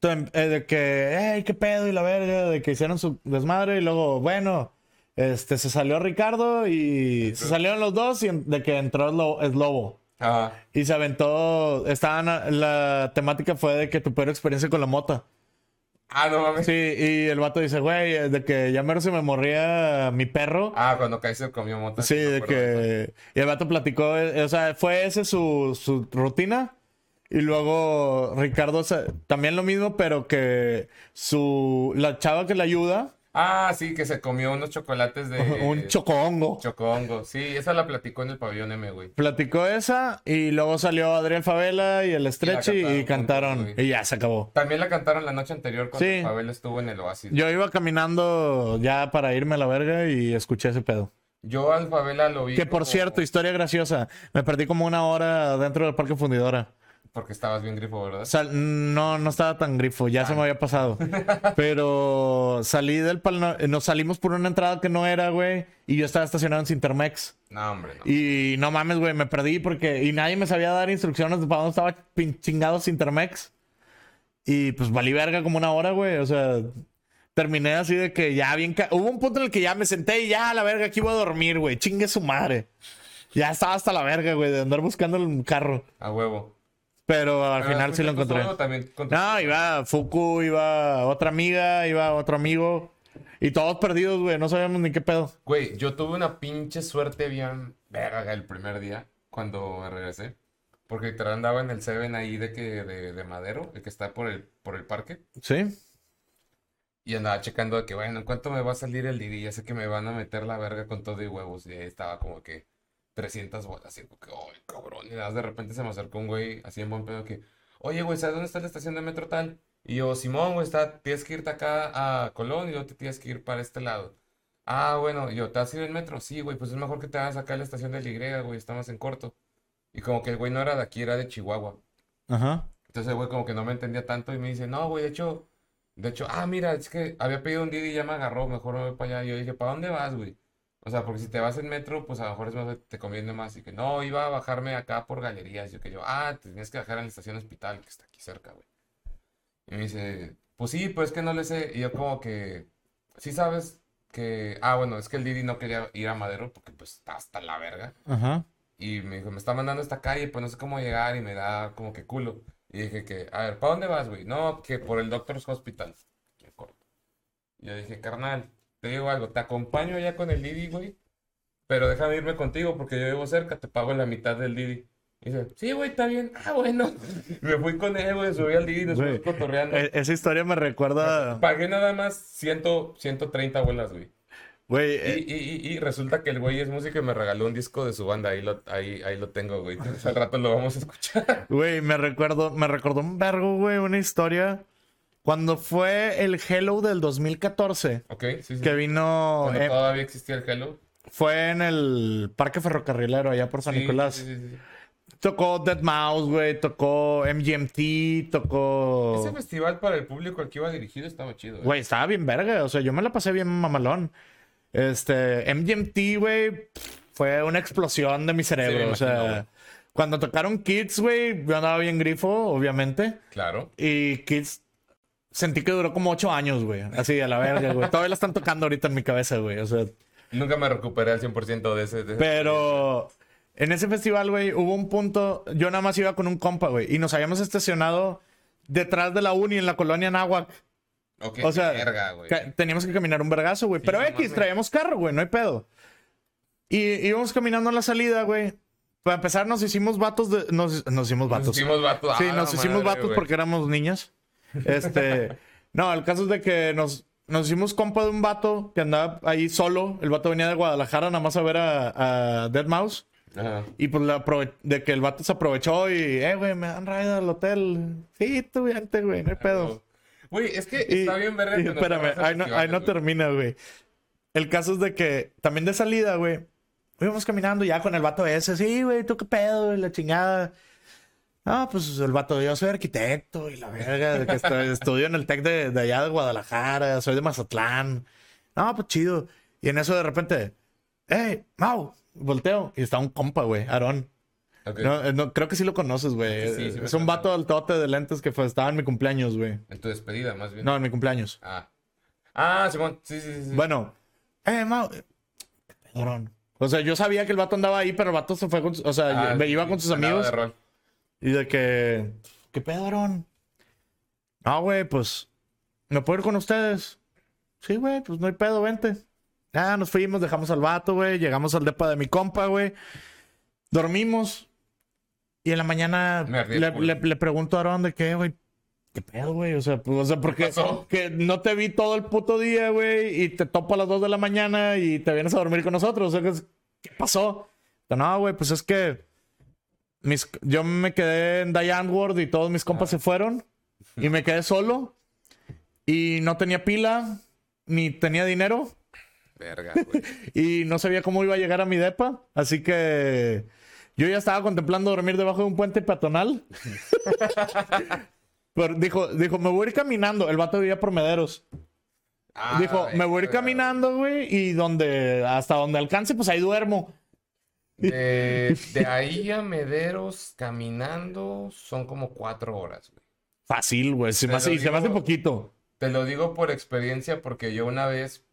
Eh, de que, hey, qué pedo y la verga, de que hicieron su desmadre y luego, bueno, este, se salió Ricardo y se salieron los dos y de que entró el lobo. Ah. Y se aventó, estaban, la temática fue de que tu peor experiencia con la mota. Ah, no mames. Sí, y el vato dice, güey, de que ya mero se me morría mi perro. Ah, cuando Kaiser comió mota. Sí, de que... Y el vato platicó, eh, o sea, fue ese su, su rutina. Y luego Ricardo, también lo mismo, pero que su... La chava que le ayuda Ah, sí, que se comió unos chocolates de... Un chocongo. Chocongo, sí, esa la platicó en el pabellón M, güey. Platicó esa y luego salió Adrián Favela y el Stretchy y, cantaron, y ya se acabó. También la cantaron la noche anterior cuando Favela estuvo en el Oasis. Yo iba caminando ya para irme a la verga y escuché ese pedo. Yo al Favela lo vi. Que por cierto, historia graciosa, me perdí como una hora dentro del Parque Fundidora. Porque estabas bien grifo, ¿verdad? no, no estaba tan grifo, ya se me había pasado. Pero salí del pal... Nos salimos por una entrada que no era, güey. Y yo estaba estacionado en Cintermex. No, hombre, no. Y no mames, güey, me perdí porque... Y nadie me sabía dar instrucciones de para dónde estaba chingado Cintermex. Y pues valí verga como una hora, güey. O sea, terminé así de que ya bien... Hubo un punto en el que ya me senté y ya, la verga, aquí voy a dormir, güey. Chingue su madre. Ya estaba hasta la verga, güey, de andar buscando el carro. A huevo. Pero al final sí lo encontré. no, iba Fuku, iba otra amiga, iba otro amigo. Y todos perdidos, güey. No sabíamos ni qué pedo. Güey, yo tuve una pinche suerte bien verga el primer día cuando regresé. Porque literal andaba en el Seven ahí de que de, Madero, el que está por el, por el parque. Sí. Y andaba checando de que, bueno, ¿en cuánto me va a salir el día? Ya sé que me van a meter la verga con todo y huevos. Y ahí estaba como que 300 bolas. Así, que, ay, cabrón. Y de repente se me acercó un güey así en buen pedo que, oye, güey, ¿sabes dónde está la estación de metro tal? Y yo, Simón, güey, está, tienes que irte acá a Colón y luego te tienes que ir para este lado. Ah, bueno, y yo, ¿te a ir en metro? Sí, güey, pues es mejor que te hagas acá a la estación de Y, güey, estamos en corto. Y como que el güey no era de aquí, era de Chihuahua. Ajá. Entonces el güey como que no me entendía tanto y me dice, no, güey, de hecho, de hecho, ah, mira, es que había pedido un día y ya me agarró, mejor me voy para allá. Y yo dije, ¿para dónde vas, güey? O sea, porque si te vas en metro, pues a lo mejor es más, te conviene más. Y que no, iba a bajarme acá por galerías. Yo que yo, ah, te tienes que bajar en la estación hospital, que está aquí cerca, güey. Y me dice, pues sí, pues es que no le sé. Y yo como que, sí sabes que, ah, bueno, es que el Didi no quería ir a Madero porque pues está hasta la verga. Ajá. Y me dijo, me está mandando a esta calle, pues no sé cómo llegar y me da como que culo. Y dije que, a ver, ¿para dónde vas, güey? No, que por el Doctor's Hospital. Y yo dije, carnal, te digo algo, te acompaño ya con el Didi, güey. Pero déjame irme contigo porque yo vivo cerca, te pago la mitad del Didi. Y dice, sí, güey, está bien. Ah, bueno. Me fui con él, güey, subí al Didi, nos fuimos cotorreando. E-, esa historia me recuerda... Pagué nada más 100, 130 bolas, güey. Güey, eh, y, resulta que el güey es músico y me regaló un disco de su banda. Ahí lo, ahí, ahí lo tengo, güey. al rato lo vamos a escuchar. Güey, me recuerdo, me recordó un vergo, güey, una historia. Cuando fue el Hello del 2014. Ok, sí, sí. Que vino. Cuando todavía existía el Hello. Fue en el Parque Ferrocarrilero, allá por San Nicolás. Sí, sí, sí. Tocó Dead Mouse, güey. Tocó MGMT. Tocó. Ese festival para el público al que iba dirigido estaba chido. Güey, estaba bien verga. O sea, yo me la pasé bien mamalón. Este, MGMT, güey, fue una explosión de mi cerebro. o sea, cuando tocaron Kids, güey, yo andaba bien grifo, obviamente. Claro. Y Kids sentí que duró como ocho años, güey. Así, a la verga, güey. Todavía la están tocando ahorita en mi cabeza, güey. O sea. Nunca me recuperé al 100% de ese. De pero en ese festival, güey, hubo un punto. Yo nada más iba con un compa, güey. Y nos habíamos estacionado detrás de la uni en la colonia Nahuac o sea, teníamos que caminar un vergazo, güey. Pero X, traíamos carro, güey, no hay pedo. Y íbamos caminando a la salida, güey. Para empezar, nos hicimos vatos de. Nos, hicimos vatos. Nos hicimos vatos. Sí, nos hicimos vatos porque éramos niñas. Este. no, el caso es de que nos, nos hicimos compa de un vato que andaba ahí solo. El vato venía de Guadalajara nada más a ver a, a Dead Mouse. Ajá. Y pues de que el vato se aprovechó y, eh, güey, me dan ride al hotel. Sí, tú, güey, no hay pedo. Güey, es que está bien ver Espérame, ahí no, ahí no termina, güey. El caso es de que también de salida, güey. Íbamos caminando ya con el vato ese. Sí, güey, ¿tú qué pedo? La chingada. No, pues el vato, yo soy arquitecto y la verga, que estudio en el TEC de, de, allá de Guadalajara, soy de Mazatlán. No, pues chido. Y en eso de repente, ¡Ey, Mau! Volteo. Y está un compa, güey, Aarón. Eh, no, creo que sí lo conoces, güey. es un vato del tote de lentes que fue, estaba en mi cumpleaños, güey. En tu despedida, más bien. No, en mi cumpleaños. Ah. Ah, Simón. Sí, sí, sí. Bueno. Eh, ma... O sea, yo sabía que el vato andaba ahí, pero el vato se fue con... O sea, me ah, iba con sus amigos. Y de que... ¿Qué pedo, Aaron? No, güey, pues... ¿Me puedo ir con ustedes? Sí, güey, pues no hay pedo, vente. Ya, nos fuimos, dejamos al vato, güey. Llegamos al depa de mi compa, güey. Dormimos. Y en la mañana le, pregunto a Aaron de qué, güey. ¿Qué pedo, güey? O sea, pues, o sea, porque que no te vi todo el puto día, güey, y te topo a las 2 de la mañana y te vienes a dormir con nosotros. O sea, ¿qué pasó? No, güey, pues es que mis, yo me quedé en Diane World y todos mis compas se fueron y me quedé solo y no tenía pila ni tenía dinero. Verga, güey. y no sabía cómo iba a llegar a mi depa, así que yo ya estaba contemplando dormir debajo de un puente peatonal. Pero dijo, dijo, me voy a ir caminando. El vato vivía por Mederos. Ah, dijo, me voy a ir caminando, güey, y donde, hasta donde alcance, pues ahí duermo. De, ahí a Mederos caminando son como cuatro horas, güey. Fácil, güey. Se, me hace, se me hace poquito. Te lo digo por experiencia porque yo una vez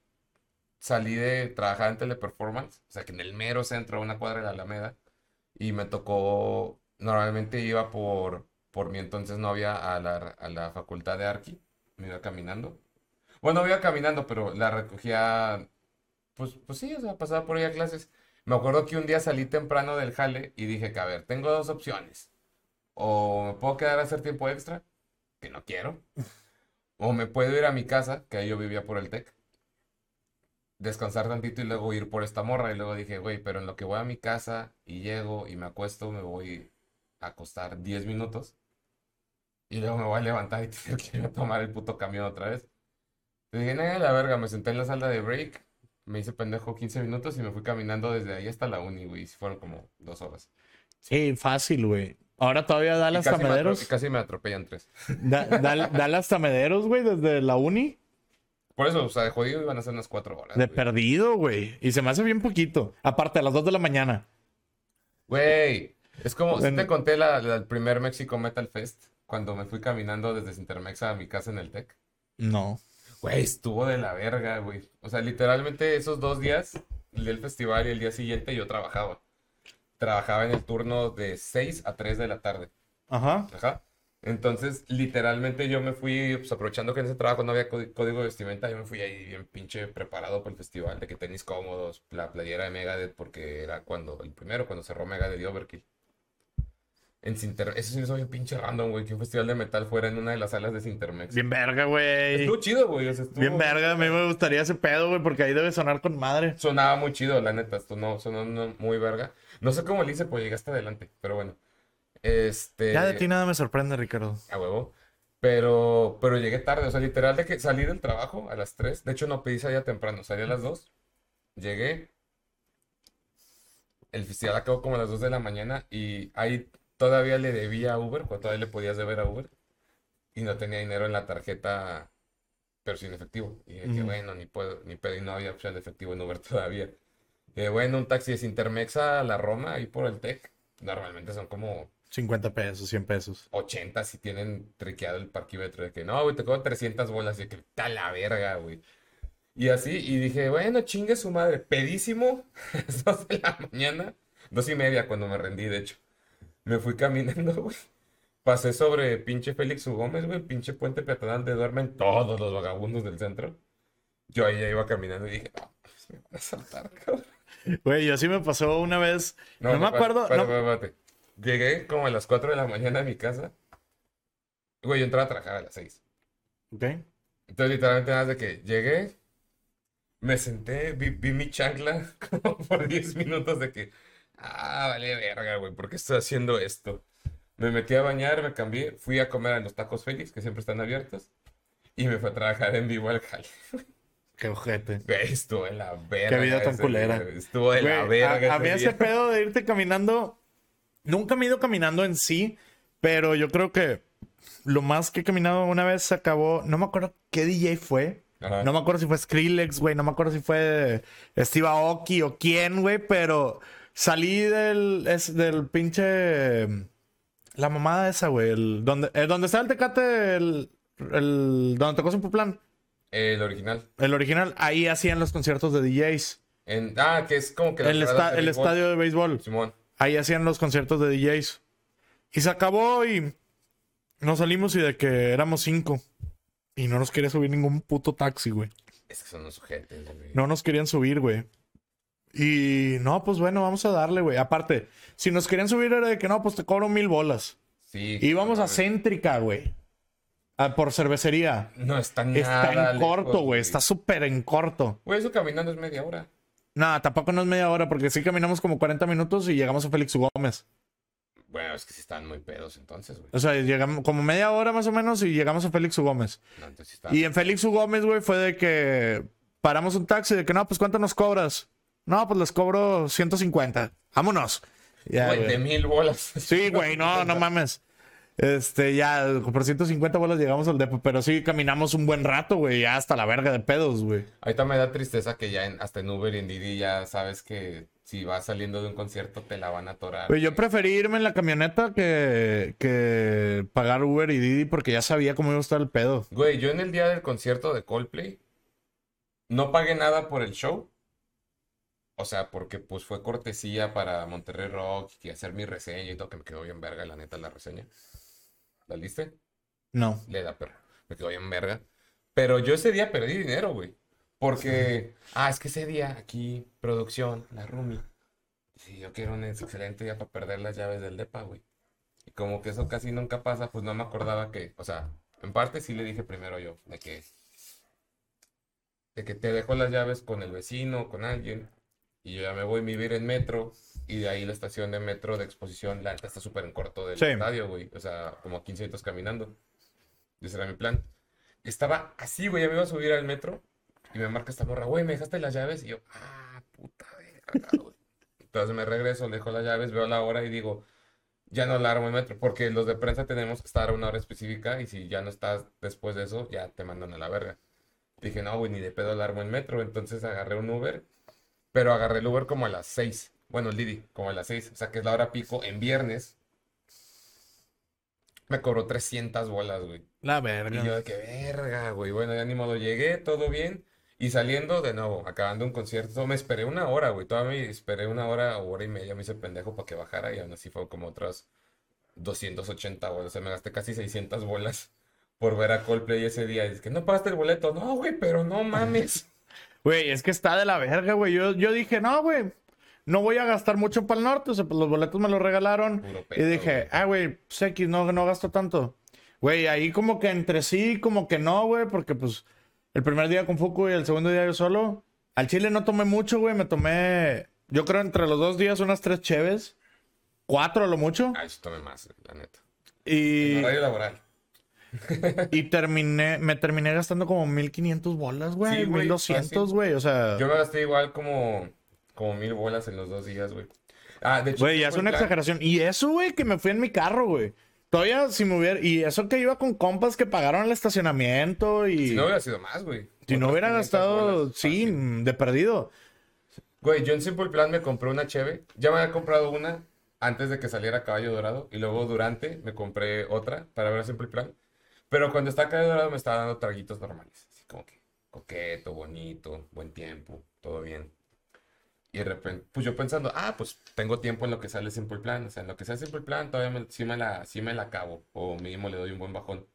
salí de trabajar en teleperformance, o sea que en el mero centro, una cuadra de la Alameda, y me tocó, normalmente iba por, por mi entonces novia a la, a la facultad de Arqui, me iba caminando. Bueno, iba caminando, pero la recogía, pues, pues sí, o sea, pasaba por ella clases. Me acuerdo que un día salí temprano del jale y dije que, a ver, tengo dos opciones. O me puedo quedar a hacer tiempo extra, que no quiero. O me puedo ir a mi casa, que ahí yo vivía por el TEC descansar tantito y luego ir por esta morra. Y luego dije, güey, pero en lo que voy a mi casa y llego y me acuesto, me voy a acostar 10 minutos. Y luego me voy a levantar y tengo que ir a tomar el puto camión otra vez. Te dije, la verga, me senté en la sala de break, me hice pendejo 15 minutos y me fui caminando desde ahí hasta la uni, güey. Fueron como dos horas. Sí, fácil, güey. Ahora todavía da las tamederos. casi me atropellan tres. Da, da las tamederos, güey, desde la uni. Por eso, o sea, de jodido iban a ser unas cuatro horas. De perdido, güey. Y se me hace bien poquito. Aparte, a las dos de la mañana. Güey, es como, si te conté la, el primer México Metal Fest cuando me fui caminando desde Sintermexa a mi casa en el TEC? No. Güey, estuvo de la verga, güey. O sea, literalmente esos dos días, el del festival y el día siguiente, yo trabajaba. Trabajaba en el turno de 6 a 3 de la tarde. Ajá. Ajá. Entonces, literalmente yo me fui, pues aprovechando que en ese trabajo no había código de vestimenta, yo me fui ahí bien pinche preparado para el festival, de que tenis cómodos, la playera de Megadeth, porque era cuando, el primero, cuando cerró Megadeth y Overkill. En Sinter... Eso sí es bien pinche random, güey, que un festival de metal fuera en una de las salas de Sintermex. Bien verga, güey. Estuvo chido, güey. Bien verga, a mí me gustaría ese pedo, güey, porque ahí debe sonar con madre. Sonaba muy chido, la neta, esto no, sonó muy verga. No sé cómo le hice, pues llegaste adelante, pero bueno. Este... Ya de ti nada me sorprende, Ricardo. A huevo. Pero, pero llegué tarde, o sea, literal de que salí del trabajo a las 3. De hecho, no pedí salida temprano, salí a las 2. Llegué. El festival acabó como a las 2 de la mañana y ahí todavía le debía a Uber, cuando todavía le podías deber a Uber. Y no tenía dinero en la tarjeta, pero sin efectivo. Y dije, bueno, ni puedo, ni pedí, no había opción de efectivo en Uber todavía. Eh, bueno, un taxi de Intermexa a la Roma, ahí por el TEC, normalmente son como 50 pesos, 100 pesos. 80 si tienen triqueado el parquímetro de que no, güey, te cobro 300 bolas y que está la verga, güey. Y así, y dije, bueno, chingue su madre, pedísimo, dos de la mañana, dos y media cuando me rendí, de hecho. Me fui caminando, güey. Pasé sobre pinche Félix U. Gómez, güey, pinche puente peatonal de duermen todos los vagabundos del centro. Yo ahí ya iba caminando y dije, no, pues me van a saltar, cabrón. Güey, así me pasó una vez. No, me acuerdo. Llegué como a las 4 de la mañana a mi casa. Güey, yo entraba a trabajar a las 6. Ok. Entonces, literalmente, nada de que llegué, me senté, vi, mi chancla como por 10 minutos de que, ah, vale verga, güey, ¿por qué estoy haciendo esto? Me metí a bañar, me cambié, fui a comer a los tacos Félix, que siempre están abiertos, y me fui a trabajar en vivo al jale. Qué ojete. Güey, estuvo en la verga. Qué vida tan culera. Estuvo en la verga. A, a mí ese pedo de irte caminando Nunca me he ido caminando en sí, pero yo creo que lo más que he caminado una vez se acabó. No me acuerdo qué DJ fue. No me acuerdo si fue Skrillex, güey. No me acuerdo si fue Steve Aoki o quién, güey. Pero salí del, es, del pinche. La mamada esa, güey. El, donde, el, donde está el tecate, el, el, donde tocó su plan. El original. El original. Ahí hacían los conciertos de DJs. En, ah, que es como que... El, el estadio de béisbol. Simón. Ahí hacían los conciertos de DJs. Y se acabó y nos salimos y de que éramos cinco. Y no nos quería subir ningún puto taxi, güey. Es que son los sujetos, güey. No nos querían subir, güey. Y no, pues bueno, vamos a darle, güey. Aparte, si nos querían subir era de que no, pues te cobro mil bolas. Sí. Íbamos a Céntrica, güey. por cervecería. No, está nada Está en corto, güey. Está súper en corto. Güey, eso caminando es media hora. No, tampoco no es media hora, porque sí caminamos como 40 minutos y llegamos a Félix Gómez. Bueno, es que sí están muy pedos entonces, güey. O sea, llegamos como media hora más o menos y llegamos a Félix Gómez. Y en Félix Gómez, güey, fue de que paramos un taxi de que no, pues ¿cuánto nos cobras? No, pues les cobro 150. Vámonos. güey, de mil bolas. Sí, güey, no, no mames. Este, ya, por 150 bolas llegamos al depo, pero sí caminamos un buen rato, güey, ya hasta la verga de pedos, güey. Ahorita me da tristeza que ya hasta en Uber y en Didi ya sabes que si vas saliendo de un concierto te la van a atorar. Güey, yo preferí irme en la camioneta que, que pagar Uber y Didi porque ya sabía cómo iba a estar el pedo. Güey, yo en el día del concierto de Coldplay no pagué nada por el show. O sea, porque pues fue cortesía para Monterrey Rock y hacer mi reseña y todo, que me quedó bien verga, la neta, la reseña. ¿La liste? No. Le da perro. Me quedo bien verga. Pero yo ese día perdí dinero, güey. Porque, ah, es que ese día aquí, producción, la Rumi. Sí, yo quiero un excelente día para perder las llaves del DEPA, güey. Y como que eso casi nunca pasa, pues no me acordaba que, o sea, en parte sí le dije primero yo, de que, de que te dejo las llaves con el vecino, con alguien, y yo ya me voy a vivir en metro, y de ahí la estación de metro de exposición, la está súper en corto del estadio, güey. O sea, como 15 minutos caminando. Ese era mi plan. Estaba así, güey, ya me iba a subir al metro. Y me marca esta morra, güey, ¿me dejaste las llaves? Y yo, ah, puta verga, güey. Entonces me regreso, le dejo las llaves, veo la hora y digo, ya no alarmo el metro. Porque los de prensa tenemos que estar a una hora específica. Y si ya no estás después de eso, ya te mandan a la verga. Dije, no, güey, ni de pedo alarmo el metro. Entonces agarré un Uber. Pero agarré el Uber como a las 6. Bueno, Lidi, como a las 6, o sea que es la hora pico en viernes. me cobró 300 bolas, güey. La verga. Y yo de que verga, güey. Bueno, ya ni modo, llegué, todo bien. Y saliendo de nuevo, acabando un concierto, me esperé una hora, güey. Todavía me esperé una hora o hora y media, me hice pendejo para que bajara y aún así fue como otras 280 bolas. O sea, me gasté casi 600 bolas por ver a Coldplay ese día. Y es que no pagaste el boleto. No, güey, pero no mames. Güey, es que está de la verga, güey. Yo, yo dije, no, güey, no voy a gastar mucho para el norte. O sea, pues los boletos me los regalaron. y dije, ah, güey, pues X, no, no gasto tanto. Güey, ahí como que entre sí, como que no, güey, porque pues el primer día con Fuku y el segundo día yo solo. Al chile no tomé mucho, güey. Me tomé, yo creo, entre los dos días unas tres cheves. Cuatro a lo mucho. Ah, eso tomé más, la neta. Y... En horario laboral. y terminé, me terminé gastando como 1500 bolas, güey. 1200, güey. O sea. Yo me gasté igual como, como mil bolas en los dos días, güey. Ah, de hecho. Güey, ya es una exageración. Y eso, güey, que me fui en mi carro, güey. Todavía, si me hubiera. Y eso que iba con compas que pagaron el estacionamiento y. Si no hubiera sido más, güey. Si no hubiera gastado, sí, de perdido. Güey, yo en Simple Plan me compré una cheve. Ya me había comprado una antes de que saliera Caballo Dorado. Y luego durante me compré otra para ver Simple Plan. Pero cuando está Caballo Dorado me estaba dando traguitos normales. Así como que coqueto, bonito, buen tiempo, todo bien. Y de repente, pues yo pensando, ah, pues tengo tiempo en lo que sale Simple Plan. O sea, en lo que sale Simple Plan todavía me, sí, me la, sí me la acabo. O mínimo le doy un buen bajón.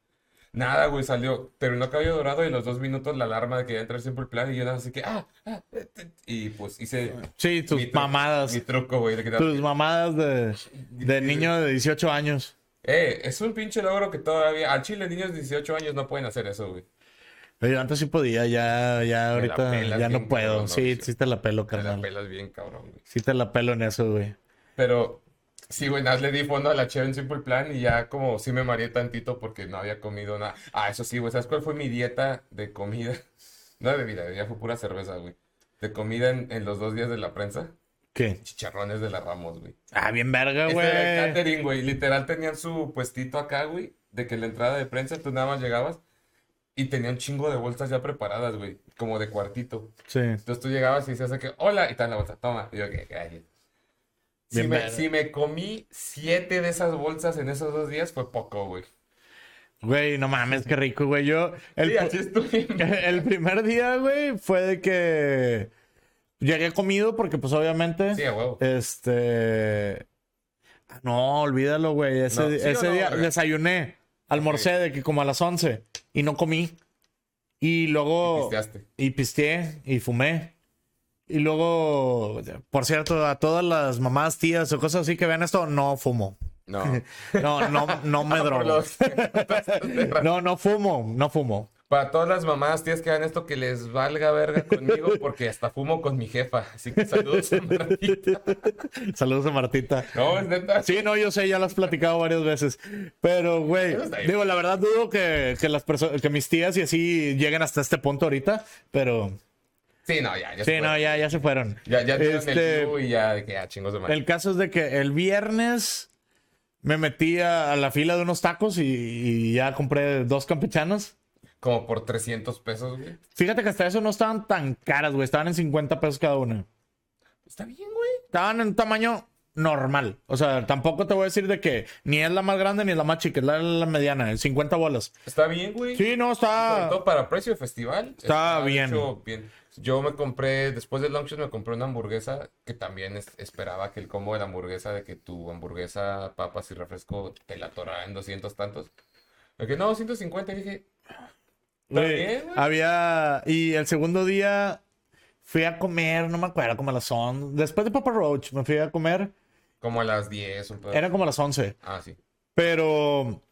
Nada, güey, salió. Terminó Caballo Dorado y en los dos minutos la alarma de que ya entré Simple Plan. Y yo nada, así que, ah, ah, eh, eh", y pues hice. Sí, tus mamadas. Mi truco, güey. Tus mamadas de, de niño de 18 años. Eh, es un pinche logro que todavía. Al Chile, niños de 18 años no pueden hacer eso, güey. Pero antes sí podía, ya, ya ahorita ya no puedo. sí, sí te la pelo, carnal. Te la pelas bien, cabrón, güey. Sí te la pelo en eso, güey. Pero, sí, güey, nada, le di fondo a la cheve en Simple Plan y ya como sí me mareé tantito porque no había comido nada. Ah, eso sí, güey, ¿sabes cuál fue mi dieta de comida? No de bebida, ya fue pura cerveza, güey. De comida en, en los dos días de la prensa. ¿Qué? Chicharrones de la Ramos, güey. Ah, bien verga, güey. Este catering, güey. Literal tenían su puestito acá, güey. De que la entrada de prensa tú nada más llegabas y tenían un chingo de bolsas ya preparadas, güey. Como de cuartito. Sí. Entonces tú llegabas y decías que, hola, y dan la bolsa, toma. Y yo, que, gracias. Si me, si me comí siete de esas bolsas en esos dos días, fue poco, güey. Güey, no mames, qué rico, güey. Yo. El, sí, así estoy. el primer día, güey, fue de que Llegué comido porque, pues, obviamente. Sí, a huevo. Este. No, olvídalo, güey. Ese, ese día desayuné, almorcé de que como a las 11 y no comí. Y luego. Y pisteaste. Y pisteé y fumé. Y luego, por cierto, a todas las mamás, tías o cosas así que vean esto, no fumo. No. no, no, no me drogo. no, no fumo, no fumo. Para todas las mamás, tías que hagan esto, que les valga verga conmigo, porque hasta fumo con mi jefa. Así que saludos a Martita. saludos a Martita. No, es neta. Sí, no, yo sé, ya lo has platicado varias veces. Pero, güey, digo, la verdad dudo que, que, las que mis tías y así lleguen hasta este punto ahorita, pero... Sí, no, ya, ya Sí, no, ya, ya se fueron. Ya, ya este, el y ya, que, ah, chingos de madre. El caso es de que el viernes me metí a, la fila de unos tacos y, y ya compré dos campechanos. Como por 300 pesos, güey. Fíjate que hasta eso no estaban tan caras, güey. Estaban en 50 pesos cada una. Está bien, güey. Estaban en un tamaño normal. O sea, tampoco te voy a decir de que ni es la más grande ni es la más chica, es la, mediana, en 50 bolas. Está bien, güey. Sí, no, está. Sobre todo para precio de festival. Está, bien. bien. Yo me compré, después del Longshot me compré una hamburguesa que también esperaba que el combo de la hamburguesa, de que tu hamburguesa, papas y refresco te la atorara en 200 tantos. Me que no, 150 y dije, había. Y el segundo día fui a comer, no me acuerdo cómo las son. Después de Papa Roach me fui a comer. Como a las 10, un Era como a las 11. Ah, sí. Pero.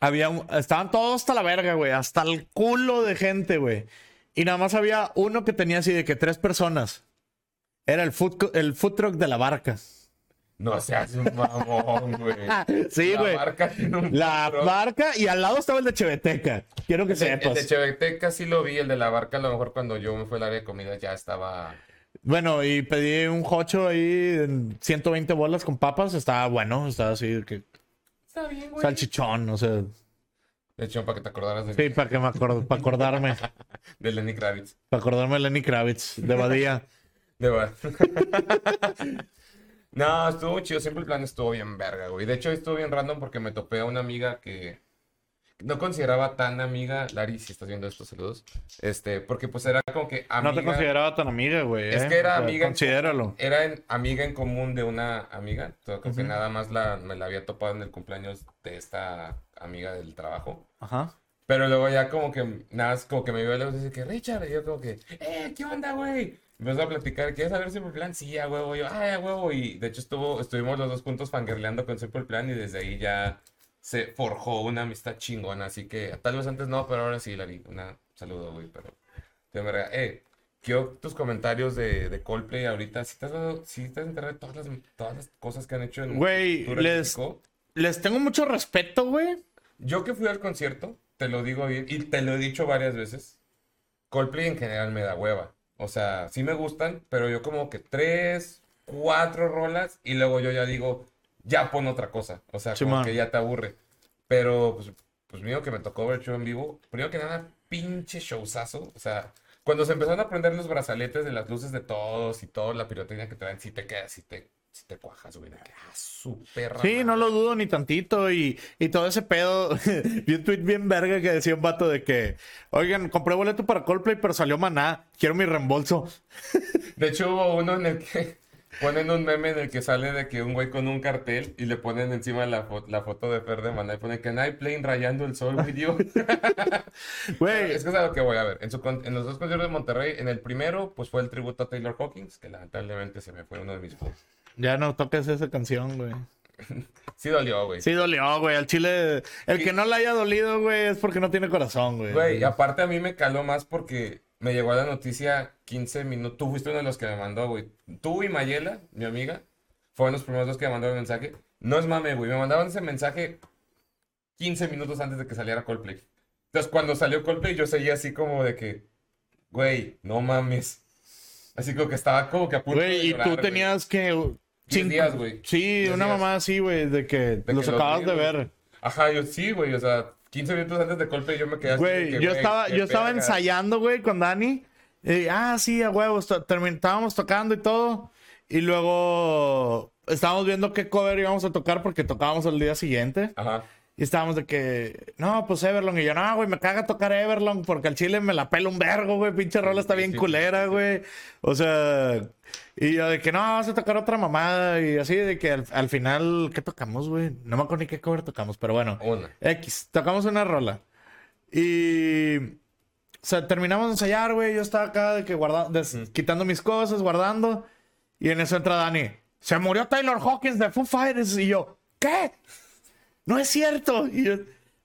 Había estaban todos hasta la verga, güey. Hasta el culo de gente, güey. Y nada más había uno que tenía así de que tres personas. Era el food, el food truck de la barca. No seas un mamón, güey. sí, güey. La barca tiene un La barca y al lado estaba el de Cheveteca. Quiero que sepas. El de Cheveteca sí lo vi, el de la barca a lo mejor cuando yo me fui al área de comida ya estaba... Bueno, y pedí un jocho ahí en 120 bolas con papas. Estaba bueno, estaba así que... Está bien, güey. Salchichón, o sea... De hecho, para que te acordaras de... Sí, para que me acord... para acordarme. de Lenny Kravitz. Para acordarme de Lenny Kravitz, de Badía. de Badía. No, estuvo chido. Siempre el plan estuvo bien verga, güey. De hecho, estuvo bien random porque me topé a una amiga que no consideraba tan amiga, Lari, si estás viendo estos saludos, este, porque pues era como que amiga. No te consideraba tan amiga, güey. Es que era amiga. Considéralo. era amiga en común de una amiga. Creo que nada más la, me la había topado en el cumpleaños de esta amiga del trabajo. Ajá. Pero luego ya como que, nada, como que me vio y dice que Richard, y yo como que, eh, ¿qué onda, güey? Empezó a platicar, ¿quieres saber Simple Plan? Sí, a huevo, yo, ay, a huevo, y de hecho estuvo, estuvimos los dos juntos fangirleando con Simple Plan y desde ahí ya se forjó una amistad chingona, así que tal vez antes no, pero ahora sí, Lari, una saludo, güey, pero de verdad, eh, quiero tus comentarios de, de Coldplay ahorita, si te has dado, si te has enterado de todas las, todas las cosas que han hecho en Güey, les, les tengo mucho respeto, güey. Yo que fui al concierto, te lo digo bien, y te lo he dicho varias veces, Coldplay en general me da hueva. O sea, sí me gustan, pero yo como que tres, cuatro rolas y luego yo ya digo, ya pon otra cosa. O sea, como que ya te aburre. Pero, pues, pues mío que me tocó ver el show en vivo, primero que nada, pinche showzazo. O sea, cuando se empezaron a prender los brazaletes de las luces de todos y toda la pirotecnia que traen, sí te quedas, sí te, si te cuajas, güey. Ah, súper Sí, no lo dudo ni tantito. Y, y todo ese pedo. vi un tweet bien verga que decía un vato de que, oigan, compré boleto para Coldplay, pero salió maná. Quiero mi reembolso. de hecho, hubo uno en el que ponen un meme en el que sale de que un güey con un cartel y le ponen encima la, la foto de Fer de Maná y pone que hay Plane rayando el sol you. Güey. es que es algo que voy a ver. En, su, en los dos conciertos de Monterrey, en el primero, pues fue el tributo a Taylor Hawkins, que lamentablemente se me fue uno de mis fans. Ya no toques esa canción, güey. Sí dolió, güey. Sí dolió, güey. Al chile, el que no le haya dolido, güey, es porque no tiene corazón, güey. Güey, y aparte a mí me caló más porque me llegó la noticia 15 minutos. Tú fuiste uno de los que me mandó, güey. Tú y Mayela, mi amiga, fueron los primeros dos que me mandaron el mensaje. No es mame, güey. Me mandaban ese mensaje 15 minutos antes de que saliera Coldplay. Entonces, cuando salió Coldplay, yo seguía así como de que, güey, no mames. Así como que estaba como que a punto güey, y tú tenías que Cinco días, güey. Sí, una mamá así, güey, de que los acabas de ver. Ajá, yo sí, güey, o sea, 15 minutos antes de golpe yo me quedé así. Güey, yo estaba, yo estaba ensayando, güey, con Dani. Y, ah, sí, a huevos, estábamos tocando y todo. Y luego estábamos viendo qué cover íbamos a tocar porque tocábamos el día siguiente. Ajá. Y estábamos de que, no, pues Everlong. Y yo, no, güey, me caga tocar Everlong porque al chile me la pela un vergo, güey. Pinche rola está bien culera, güey. O sea, y yo de que no, vamos a tocar otra mamada. Y así de que al, final, ¿qué tocamos, güey? No me acuerdo ni qué cover tocamos, pero bueno. Una. X, tocamos una rola. Y. O sea, terminamos de ensayar, güey. Yo estaba acá de que guardando, quitando mis cosas, guardando. Y en eso entra Dani. Se murió Taylor Hawkins de Foo Fighters. Y yo, ¿qué? No es cierto. Y yo,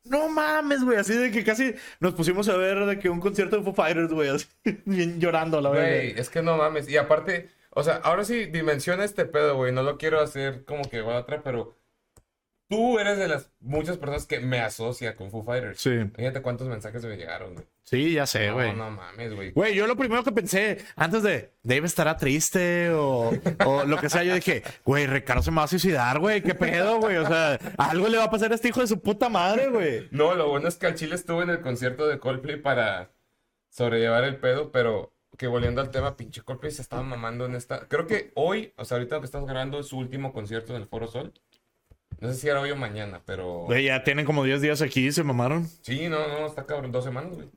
no mames, güey. Así de que casi nos pusimos a ver de que un concierto de Foo Fighters, güey. Así, llorando, la verdad. Güey, es que no mames. Y aparte o sea, ahora sí dimensiona este pedo, güey. No lo quiero hacer como que va otra, pero tú eres de las muchas personas que me asocia con Foo Fighters. Sí. Fíjate cuántos mensajes me llegaron, güey. Sí, ya sé, güey. No, no mames, güey. Güey, yo lo primero que pensé, antes de Dave estará triste o, o lo que sea, yo dije, güey, Ricardo se me va a suicidar, güey. ¿Qué pedo, güey? O sea, algo le va a pasar a este hijo de su puta madre, güey. No, lo bueno es que al Chile estuvo en el concierto de Coldplay para sobrellevar el pedo, pero que volviendo al tema, pinche Coldplay se estaba mamando en esta. Creo que hoy, o sea, ahorita que estamos grabando, es su último concierto en el Foro Sol. No sé si era hoy o mañana, pero. Güey, ya tienen como 10 días aquí y se mamaron. Sí, no, no, está cabrón, dos semanas, güey.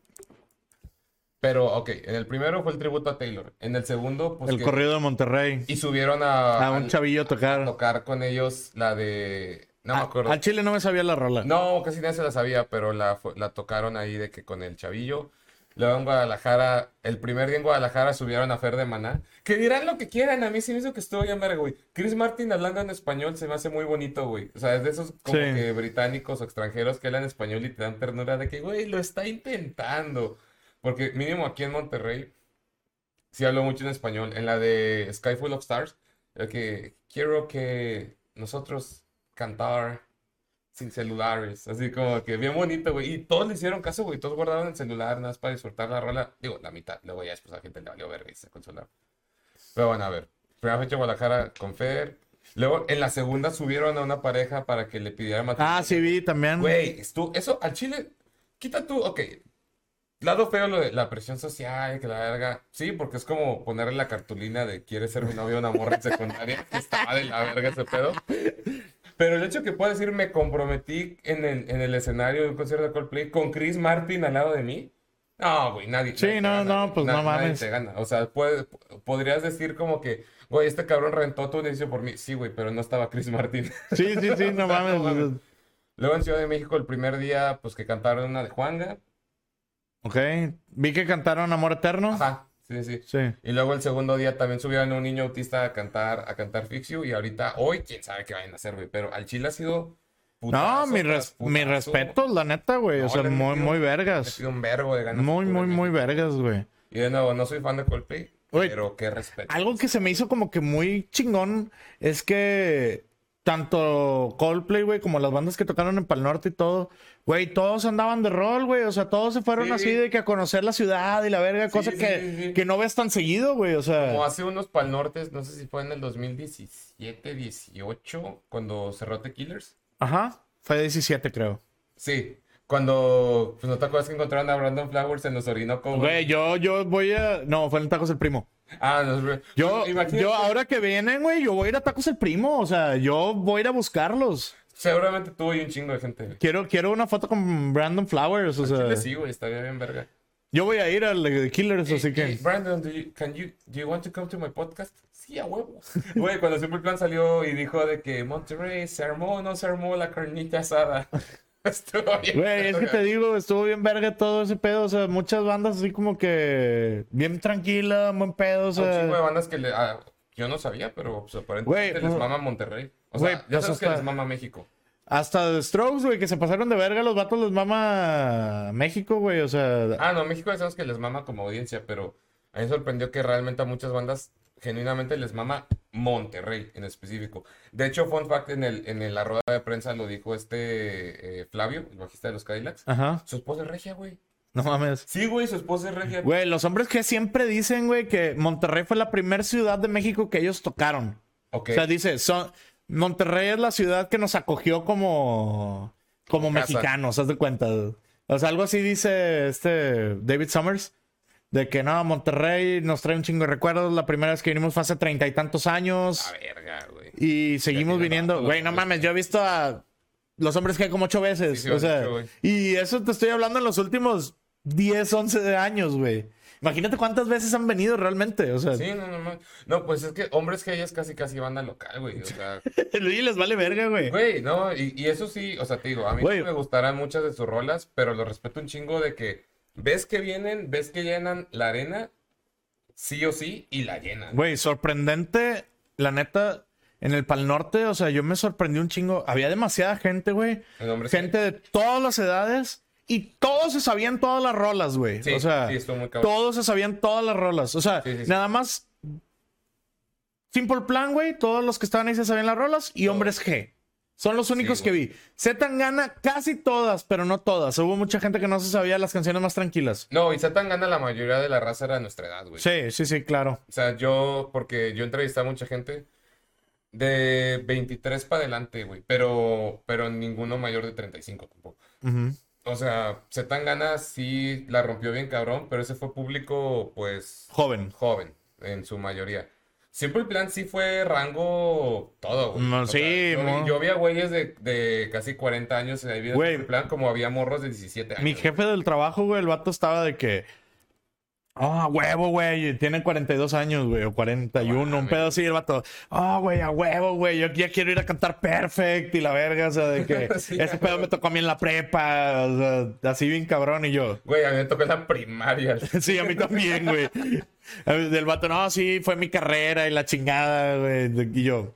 Pero, ok, en el primero fue el tributo a Taylor. En el segundo, pues. El corrido de Monterrey. Y subieron a. A un chavillo a tocar. A tocar con ellos la de. No me acuerdo. Al Chile no me sabía la rola. No, casi nadie se la sabía, pero la, la tocaron ahí de que con el chavillo. Luego en Guadalajara, el primer día en Guadalajara subieron a Fer de Maná. Que dirán lo que quieran, a mí sí me hizo que estuvo bien verga, güey. Chris Martin hablando en español se me hace muy bonito, güey. O sea, es de esos como que británicos o extranjeros que hablan español y te dan ternura de que, güey, lo está intentando. Porque mínimo aquí en Monterrey, sí hablo mucho en español. En la de Sky Full of Stars, el que quiero que nosotros cantar sin celulares, así como que bien bonito, güey. Y todos le hicieron caso, güey. Todos guardaron el celular nada más para disfrutar la rola. Digo, la mitad. Luego ya después a la gente le valió verga y se consolar. Pero bueno, a ver. Primera fecha Guadalajara con Fer. Luego, en la segunda subieron a una pareja para que le pidiera matrimonio. Ah, sí vi también. Güey, eso al chile, quita tú, ok. Lado feo lo de la presión social, que la verga. Sí, porque es como ponerle la cartulina de quieres ser mi novio una morra en secundaria. que estaba de la verga ese pedo. Pero el hecho que pueda decir me comprometí en el, en el escenario de un concierto de Coldplay con Chris Martin al lado de mí. No, güey, nadie. Sí, no, no, pues no mames. te gana. O sea, puede, podrías decir como que, güey, este cabrón rentó tu inicio por mí. Sí, güey, pero no estaba Chris Martin. Sí, sí, sí, no, mames. Luego en Ciudad de México, el primer día, pues que cantaron una de Juanga. Ok. Vi que cantaron Amor Eterno. Ajá. Sí, sí. sí. Y luego el segundo día también subieron a un niño autista a cantar, a cantar Fixio. Y ahorita, hoy, quién sabe qué vayan a hacer, güey. Pero al Chile ha sido. no, mi, res mi respeto, la neta, güey. o sea, muy, muy vergas. sido un vergo de ganas. Muy, muy, muy vergas, güey. Y de nuevo, no soy fan de Coldplay. pero qué respeto. Algo que se me hizo como que muy chingón es que tanto Coldplay, güey, como las bandas que tocaron en Pal Norte y todo, güey, todos andaban de rol, güey. O sea, todos se fueron así de que a conocer la ciudad y la verga, cosa que, que, no ves tan seguido, güey. O sea. Como hace unos Pal Nortes, no sé si fue en el 2017, 18, cuando cerró The Killers. Ajá, fue 17, creo. Sí. Cuando, pues no te acuerdas que encontraron a Brandon Flowers en los Orinoco. Güey, yo, yo voy a. No, fue en Tacos el Primo. Ah, no, yo, yo ahora que vienen, güey, yo voy a ir a Tacos el Primo. O sea, yo voy a ir a buscarlos. Seguramente tú y un chingo de gente. Quiero, quiero una foto con Brandon Flowers, o sea. Sí, güey, estaría bien verga. Yo voy a ir al de Killers, así que. Brandon, do you, can you, do you want to come to my podcast? Sí, a huevo. Güey, cuando Simple Plan salió y dijo de que Monterrey se armó no se armó la carnita asada. Estuvo bien. Güey, es que te digo, estuvo bien verga todo ese pedo. O sea, muchas bandas así como que bien tranquila, buen pedo. O sea... Un chingo de bandas que le, ah, yo no sabía, pero pues, aparentemente les mama Monterrey. O sea, ya pues, sabes que les mama México. Hasta The Strokes, güey, que se pasaron de verga, los vatos les mama México, güey, o sea... Ah, no, México ya sabes que les mama como audiencia, pero a mí me sorprendió que realmente a muchas bandas genuinamente les mama Monterrey en específico. De hecho, fun fact, en, el, en la rueda de prensa lo dijo este eh, Flavio, el bajista de los Cadillacs. Ajá. Su esposa es regia, güey. No mames. Sí, güey, su esposa es regia. Güey, los hombres que siempre dicen, güey, que Monterrey fue la primera ciudad de México que ellos tocaron. Ok. O sea, dice, son... Monterrey es la ciudad que nos acogió como, como mexicanos, haz de cuenta. O sea, algo así dice este David Summers. De que no, Monterrey nos trae un chingo de recuerdos. La primera vez que vinimos fue hace treinta y tantos años. A verga, güey. Y seguimos viniendo. Güey, no mames, yo he visto a los hombres que hay como ocho veces. o sea, y eso te estoy hablando en los últimos 10, 11 años, güey. Imagínate cuántas veces han venido realmente, o sea. Sí, no, no, no. No, pues es que hombres que ellas casi, casi banda local, güey. O sea. y les vale verga, güey. Güey, no, y, y, eso sí, o sea, te digo, a mí me gustarán muchas de sus rolas, pero lo respeto un chingo de que ves que vienen, ves que llenan la arena, sí o sí, y la llenan. Güey, sorprendente, la neta, en el Pal Norte, o sea, yo me sorprendí un chingo. Había demasiada gente, güey. Gente de todas las edades. Y todos se sabían todas las rolas, güey. o sea, todos se sabían todas las rolas. O sea, nada más. Simple Plan, güey. Todos los que estaban ahí se sabían las rolas. Y Hombres G. Son los únicos que vi. gana casi todas, pero no todas. Hubo mucha gente que no se sabía las canciones más tranquilas. No, y gana la mayoría de la raza era de nuestra edad, güey. Sí, sí, sí, claro. O sea, yo, porque yo entrevisté a mucha gente de 23 para adelante, güey. Pero, pero ninguno mayor de 35 tampoco. O sea, gana sí la rompió bien cabrón, pero ese fue público, pues... Joven. Joven, en su mayoría. Siempre el plan sí fue rango todo, güey. No, sí, yo, yo, había güeyes de, de, casi 40 años en el plan, como había morros de 17 años. Mi jefe del trabajo, güey, el vato estaba de que Ah, huevo, güey. Tiene 42 años, güey. O 41. un pedo así, el vato. Ah, güey, a huevo, güey. Yo ya quiero ir a cantar Perfect y la verga. O sea, de que ese pedo me tocó a mí en la prepa. O sea, así bien cabrón. Y yo. Güey, a mí me tocó en la primaria. sí, a mí también, güey. Del vato, no, sí, fue mi carrera y la chingada, güey. Y yo.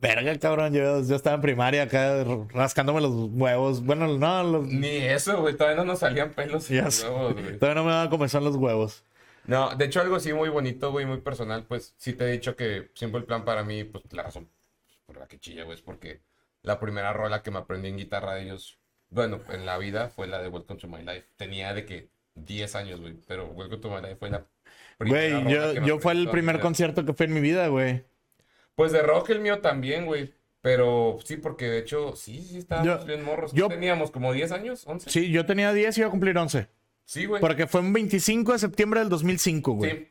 Verga, cabrón, yo, yo estaba en primaria acá rascándome los huevos. Bueno, no, los... Ni eso, güey. Todavía no nos salían pelos en los huevos, güey. Todavía no me daban a comenzar los huevos. No, de hecho algo así muy bonito, güey, muy personal, pues sí te he dicho que siempre el plan para mí, pues la razón por la que chilla, güey, es porque la primera rola que me aprendí en guitarra de ellos, bueno, en la vida fue la de Welcome to My Life. Tenía de que 10 años, güey, pero Welcome to My Life fue la primera Güey, yo, yo fue el primer concierto que fue en mi vida, güey. Pues de rock el mío también, güey. Pero sí, porque de hecho, sí, sí estábamos bien morros. Yo, teníamos como 10 años, 11. Sí, yo tenía 10 y iba a cumplir 11. Sí, güey. Porque fue un 25 de septiembre del 2005, güey. Sí.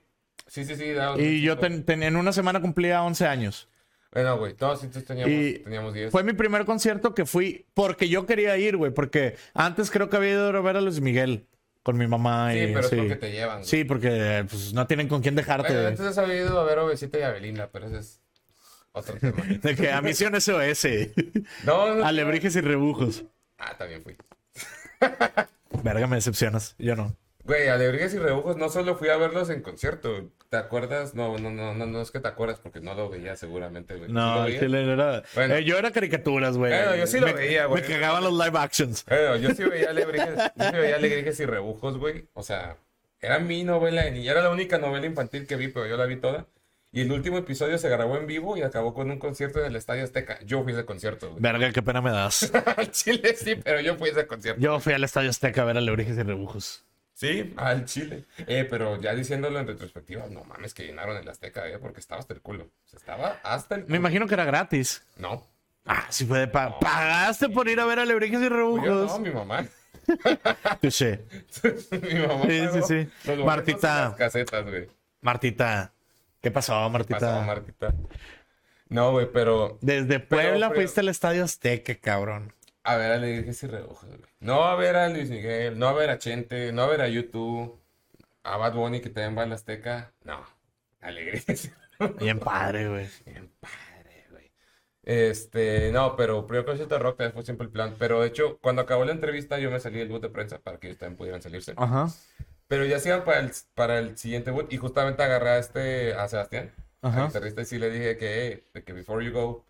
Sí, sí, sí. y yo en una semana cumplía 11 años. Bueno, güey, todos teníamos, teníamos 10. Fue mi primer concierto que fui porque yo quería ir, güey, porque antes creo que había ido a ver a Luis Miguel con mi mamá. Sí, pero es porque te llevan. Sí, porque pues, no tienen con quién dejarte. Bueno, entonces había ido a ver a Obesita y a Belinda, pero ese es otro tema. de que a Misión SOS. no, no. Alebrijes y rebujos. Ah, también fui. Verga, me decepcionas. Yo no. Güey, Alebrijes y Rebujos no solo fui a verlos en concierto. ¿Te acuerdas? No, no, no, no, no es que te acuerdas porque no lo veía seguramente, güey. No, ¿Sí era... Bueno, eh, yo era caricaturas, güey. Bueno, yo sí lo veía, güey. Me cagaban los live actions. Bueno, yo sí veía Alebrijes, yo sí veía Alebrijes y Rebujos, güey. O sea, era mi novela de niña. Era la única novela infantil que vi, pero yo la vi toda. Y el último episodio se grabó en vivo y acabó con un concierto en el Estadio Azteca. Yo fui a ese concierto. Güey. Verga, qué pena me das. Chile sí, pero yo fui a ese concierto. Yo fui al Estadio Azteca a ver Alebrijes y Rebujos. Sí, al Chile. Eh, pero ya diciéndolo en retrospectiva, no mames que llenaron el Azteca, eh, porque estaba hasta el culo. O sea, estaba hasta el culo. Me imagino que era gratis. No. Ah, sí fue de pa ¿Pagaste por ir a ver a Lebrijes y Rebujos? No, mi mamá. Touché. mi mamá. Sí, sí, sí. Martita. casetas, güey. Martita. ¿Qué pasó, Martita? ¿Qué pasó, Martita? No, güey, pero. Desde Puebla fuiste al Estadio Azteca, cabrón. A ver a y Rebujos, güey. No a ver a Luis Miguel, no a ver a Chente, no a ver a YouTube, a Bad Bunny que también va a la Azteca. No, Alegrías. Bien padre, güey. Bien padre, güey. Este, no, pero primero concierto de rock fue siempre el plan. Pero de hecho, cuando acabó la entrevista, yo me salí del boot de prensa para que ellos también pudieran salirse. Ajá. Pero ya se iban para el, para el siguiente boot y justamente agarré a este, a Sebastián, Ajá. al guitarrista, y sí le dije que, hey, que before you go,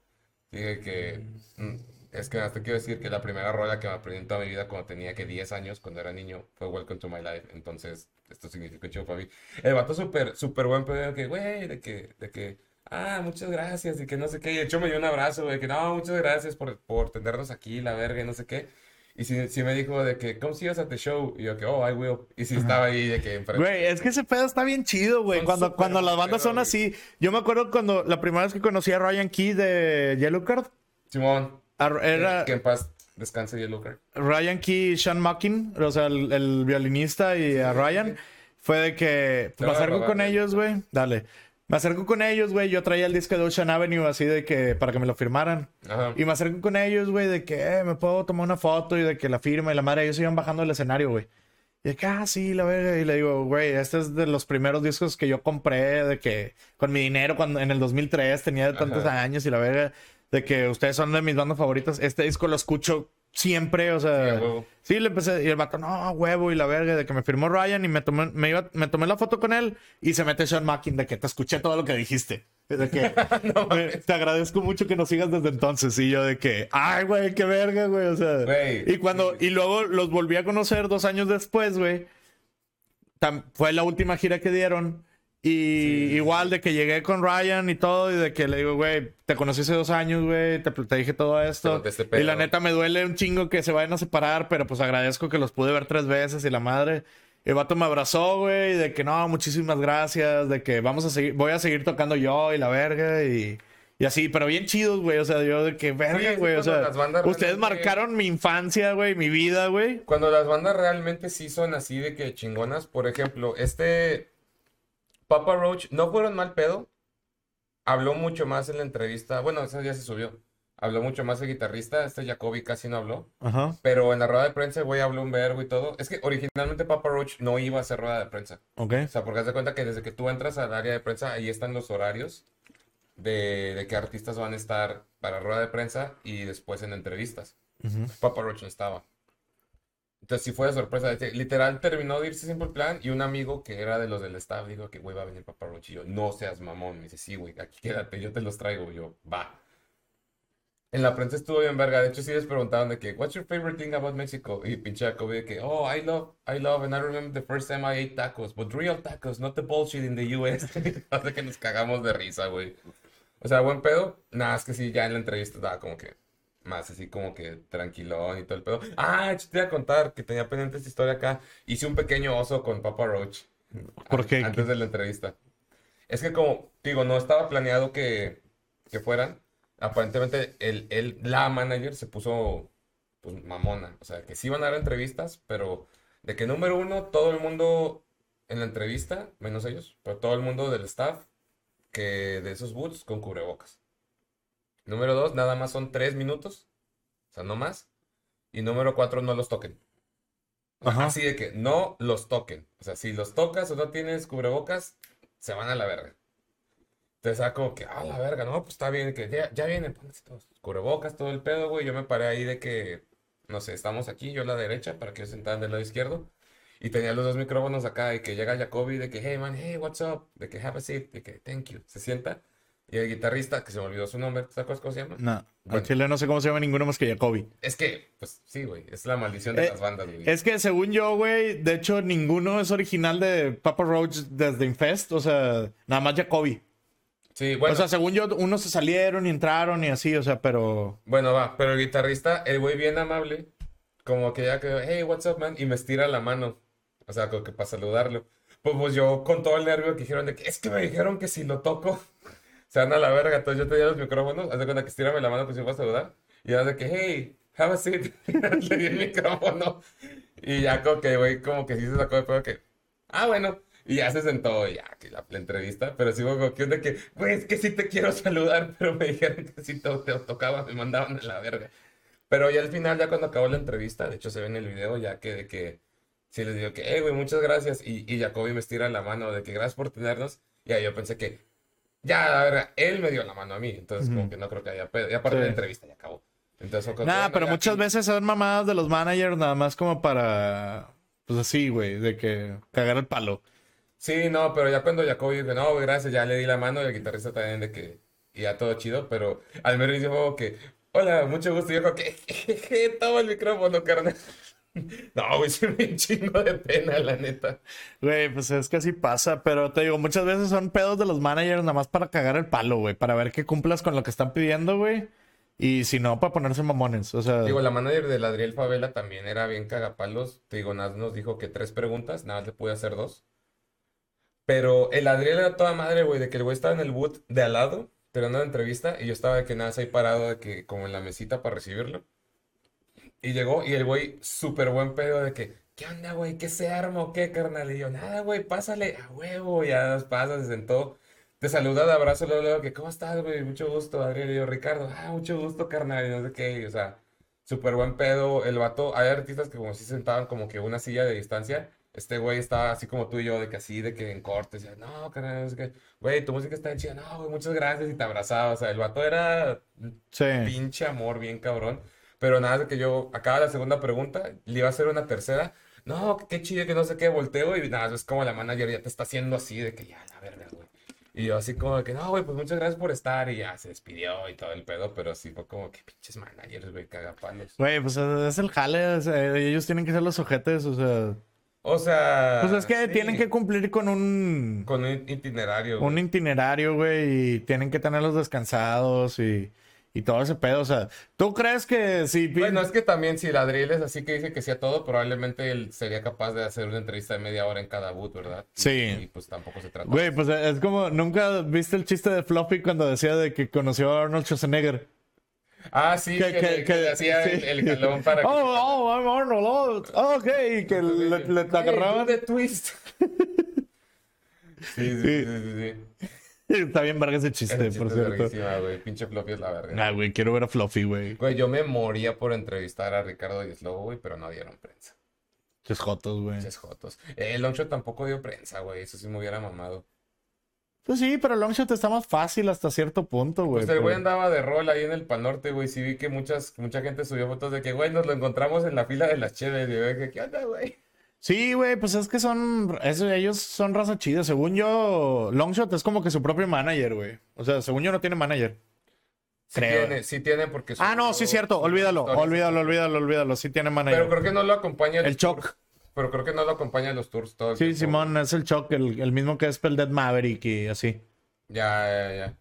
dije que. Mm, es que hasta quiero decir que la primera rola que me aprendí en toda mi vida cuando tenía que 10 años, cuando era niño, fue Welcome to My Life. Entonces, esto significa chido para mí. El vato súper, súper buen pedo, que, güey, de que, de que, ah, muchas gracias, y que no sé qué. Y de hecho me dio un abrazo, güey, que no, muchas gracias por, por tenernos aquí, la verga, y no sé qué. Y sí, me dijo de que, ¿cómo sigues at the show? Y yo que, oh, I will. Y sí estaba ahí de que... Güey, es que ese pedo está bien chido, güey. Cuando, cuando las bandas son así. Yo me acuerdo cuando la primera vez que conocí a Ryan Key de Yellowcard. Simón. Era, que en paz descanse y Lucar. Ryan Key y Sean Muckin, o sea, el, violinista y a Ryan, fue de que acerco con ellos, güey. Dale. Me acerco con ellos, güey. Yo traía el disco de Ocean Avenue así de que para que me lo firmaran. Y me acerco con ellos, güey, de que eh, me puedo tomar una foto y de que la firma y la madre. Ellos iban bajando el escenario, güey. Y de que, ah, sí, la verga. Y le digo, güey, este es de los primeros discos que yo compré, de que con mi dinero cuando en el 2003 tenía tantos años y la verga de que ustedes son de mis bandas favoritas. Este disco lo escucho siempre, o sea, sí, le empecé, y el vato, no, huevo, y la verga, de que me firmó Ryan y me tomé, me, iba, me tomé la foto con él y se mete Sean Mackin de que te escuché todo lo que dijiste. De que te agradezco mucho que nos sigas desde entonces. Y yo de que, ay, güey, qué verga, güey. O sea, y cuando, y luego los volví a conocer dos años después, güey. Fue la última gira que dieron. Y igual de que llegué con Ryan y todo, y de que le digo, güey, te conocí hace dos años, güey, te, dije todo esto. Y la neta me duele un chingo que se vayan a separar, pero pues agradezco que los pude ver tres veces y la madre. El vato me abrazó, güey, de que no, muchísimas gracias, de que vamos a seguir, voy a seguir tocando yo y la verga y, y así, pero bien chidos, güey, o sea, yo de que verga, güey, o sea, ustedes marcaron mi infancia, güey, mi vida, güey. Cuando las bandas realmente sí son así de que chingonas, por ejemplo, este Papa Roach no fueron mal pedo. Habló mucho más en la entrevista. Bueno, ese ya se subió. Habló mucho más el guitarrista. Este Jacoby casi no habló. Ajá. Pero en la rueda de prensa, güey, habló un verbo y todo. Es que originalmente Papa Roach no iba a hacer rueda de prensa. Ok. O sea, porque haz de cuenta que desde que tú entras al área de prensa, ahí están los horarios de, de qué artistas van a estar para rueda de prensa y después en entrevistas. Papa Roach no estaba. Entonces sí fue de sorpresa. Literal terminó de irse siempre el plan y un amigo que era de los del staff dijo que, güey, va a venir papá Rochillo. No seas mamón. Me dice, sí, güey, aquí quédate, yo te los traigo. yo, va. En la prensa estuvo bien verga. De hecho, sí les preguntaban de que, what's your favorite thing about Mexico? Y pinche Jacoby de que, oh, I love, I love, and I remember the first time I ate tacos, but real tacos, not the bullshit in the US. Hace que nos cagamos de risa, güey. O sea, buen pedo. Nada, es que sí, ya en la entrevista estaba como que más así como que tranquilón y todo el pedo. Ah, te iba a contar que tenía pendiente esta historia acá. Hice un pequeño oso con Papa Roach. ¿Por qué? Antes de la entrevista. Es que como, digo, no estaba planeado que, que fueran. Aparentemente, el, el, la manager se puso, pues, mamona. O sea, que sí iban a dar entrevistas, pero De que número uno, todo el mundo en la entrevista, menos ellos, pero todo el mundo del staff que de esos boots con cubrebocas. Número dos, nada más son tres minutos, o sea, no más. Y número cuatro, no los toquen. Así de que no los toquen. O sea, si los tocas o no tienes cubrebocas, se van a la verga. Te saco que, ah, la verga, no, pues está bien, que ya, ya vienen, pónganse todos. Cubrebocas, todo el pedo, güey. Yo me paré ahí de que, no sé, estamos aquí, yo a la derecha, para que ellos sentaran del lado izquierdo. Y tenía los dos micrófonos acá, y que llega Jacoby, de que, hey man, hey, what's up? De que, have a seat, de que, thank you. Se sienta. Y el guitarrista, que se me olvidó su nombre, ¿te acuerdas cómo se llama? No, bueno, chile no sé cómo se llama ninguno más que Jacoby. Es que, pues sí, güey, es la maldición de eh, las bandas, güey. Es que según yo, güey, de hecho ninguno es original de Papa Roach desde Infest, o sea, nada más Jacoby. Sí, bueno. O sea, según yo, unos se salieron y entraron y así, o sea, pero... Bueno, va, pero el guitarrista, el güey bien amable, como que ya que, hey, what's up, man, y me estira la mano, o sea, como que para saludarlo. Pues, pues yo con todo el nervio que dijeron de que, es que me dijeron que si lo toco se van a la verga. Entonces yo tenía los micrófonos, haz de cuenta que estírame la mano que se iba a saludar. Y de que, hey, have a seat. Le di el micrófono. Y ya como que, güey, como que sí se sacó de pedo que, ah, bueno. Y ya se sentó, ya, que la, entrevista. Pero sí, como que de que, güey, es que sí te quiero saludar, pero me dijeron que si te, te tocaba, me mandaban a la verga. Pero ya al final, ya cuando acabó la entrevista, de hecho se ve en el video, ya que de que, sí les digo que, hey, güey, muchas gracias. Y, y Jacoby me estira la mano de que gracias por tenernos. Y ahí yo pensé que, ya, a ver, él me dio la mano a mí, entonces como que no creo que haya pedo. Y aparte la entrevista ya acabó. Entonces, Nada, pero muchas veces son mamadas de los managers nada más como para, pues así, güey, de que cagar el palo. Sí, no, pero ya cuando Jacoby dijo, no, gracias, ya le di la mano y el guitarrista también de que, ya todo chido, pero al menos dijo que, hola, mucho gusto, y yo que, que, toma el micrófono, carnal. No, güey, se me chingo de pena, la neta. Güey, pues es que así pasa, pero te digo, muchas veces son pedos de los managers nada más para cagar el palo, güey, para ver que cumplas con lo que están pidiendo, güey. Y si no, para ponerse mamones, o sea... Digo, la manager del Adriel Favela también era bien cagapalos. Te digo, nada nos dijo que tres preguntas, nada le pude hacer dos. Pero el Adriel era toda madre, güey, de que el güey estaba en el boot de al lado, teniendo la entrevista, y yo estaba de que nada, ahí parado, de que como en la mesita para recibirlo. Y llegó y el güey, súper buen pedo de que, ¿qué onda, güey? ¿Qué se arma o qué, carnal? Y yo, nada, güey, pásale a huevo. Y ya nos pasa, se sentó. Te saluda de abrazo, luego, luego, que, ¿cómo estás, güey? Mucho gusto, Adrián. Y yo, Ricardo, ah, mucho gusto, carnal. Y no sé qué, o sea, súper buen pedo. El vato, hay artistas que como si sentaban como que una silla de distancia. Este güey estaba así como tú y yo, de que así, de que en corte, decía, no, carnal, no sé qué, güey, tu música está chida, no, güey, muchas gracias, y te abrazaba, o sea, el vato era sí. pinche amor, bien cabrón. Pero nada, de que yo acaba la segunda pregunta, le iba a hacer una tercera. No, qué chido, que no sé qué, volteo y nada, es como la manager ya te está haciendo así de que ya, la verga, güey. Y yo así como de que, no, güey, pues muchas gracias por estar. Y ya se despidió y todo el pedo, pero sí fue como que pinches managers, güey, cagapalos. Güey, pues es el jale, ellos tienen que ser los ojetes, o sea... O sea... Pues es que tienen que cumplir con un... Con un itinerario. Un itinerario, güey, y tienen que tenerlos descansados y y todo ese pedo. O sea, ¿tú crees que si... Bueno, es que también si Ladril es así que dice que sí a todo, probablemente él sería capaz de hacer una entrevista de media hora en cada boot, ¿verdad? Sí. Y, pues tampoco se trata. Güey, pues es como, ¿nunca viste el chiste de Fluffy cuando decía de que conoció a Arnold Schwarzenegger? Ah, sí, que, que, hacía el, calón para Oh, oh, I'm Arnold, oh, ok, que le, le, agarraba... de twist. sí, sí, sí, sí. sí. Está bien verga ese chiste, por cierto. güey. Pinche Fluffy es la verga. Ah, güey, quiero ver a Fluffy, güey. Güey, yo me moría por entrevistar a Ricardo y Slobo, güey, pero no dieron prensa. Ches jotos, güey. Ches jotos. Eh, Longshot tampoco dio prensa, güey. Eso sí me hubiera mamado. Pues sí, pero Longshot está más fácil hasta cierto punto, güey. Pues el güey andaba de rol ahí en el Pal Norte, güey. Sí vi que muchas, mucha gente subió fotos de que, güey, nos lo encontramos en la fila de las cheves. Y yo ¿qué onda, güey? Sí, güey, pues es que son. ellos son raza chida. Según yo, Longshot es como que su propio manager, güey. O sea, según yo no tiene manager. Sí tiene, sí tiene porque... Ah, no, sí es cierto. Olvídalo, olvídalo, olvídalo, olvídalo. Sí tiene manager. Pero creo que no lo acompaña... El Choc. Pero creo que no lo acompaña en los tours todo Sí, Simón, es el Choc, el, el mismo que es Dead Maverick y así. Ya, ya, ya.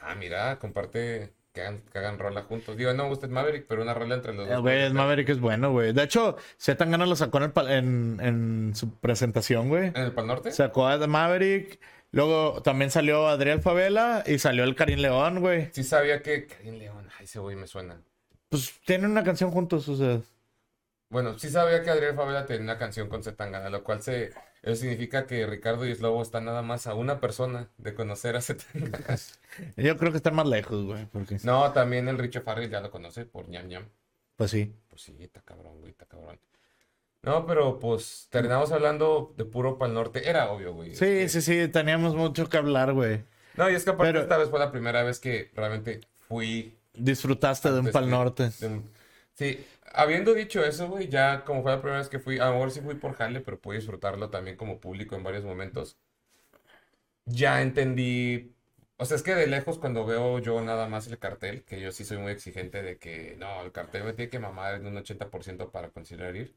Ah, mira, comparte que hagan, rola juntos. Digo, no me gusta Maverick, pero una rola entre los dos. Güey, Maverick es bueno, güey. De hecho, tan ganas lo sacó en, en, su presentación, güey. ¿En el Pal Norte? Sacó a Maverick. Luego también salió Adriel Favela y salió el Karim León, güey. Sí sabía que Karim León, ay, ese güey me suena. Pues tienen una canción juntos, o sea. Bueno, sí sabía que Adrián Favela tenía una canción con Zetangana, lo cual se... Eso significa que Ricardo y Slobo están nada más a una persona de conocer a. Yo creo que están más lejos, güey. Porque... No, también el Richo Farrell ya lo conoce por ñam ñam. Pues sí. Pues sí, está cabrón, güey, está cabrón. No, pero pues terminamos hablando de puro Pal Norte. Era obvio, güey. Sí, sí, sí, teníamos mucho que hablar, güey. No, y es que aparte esta vez fue la primera vez que realmente fui. Disfrutaste de un Pal Norte. Sí, habiendo dicho eso, güey, ya como fue la primera vez que fui, a lo mejor sí fui por jale, pero pude disfrutarlo también como público en varios momentos. Ya entendí. O sea, es que de lejos cuando veo yo nada más el cartel, que yo sí soy muy exigente de que no, el cartel me tiene que mamar en un 80% para considerar ir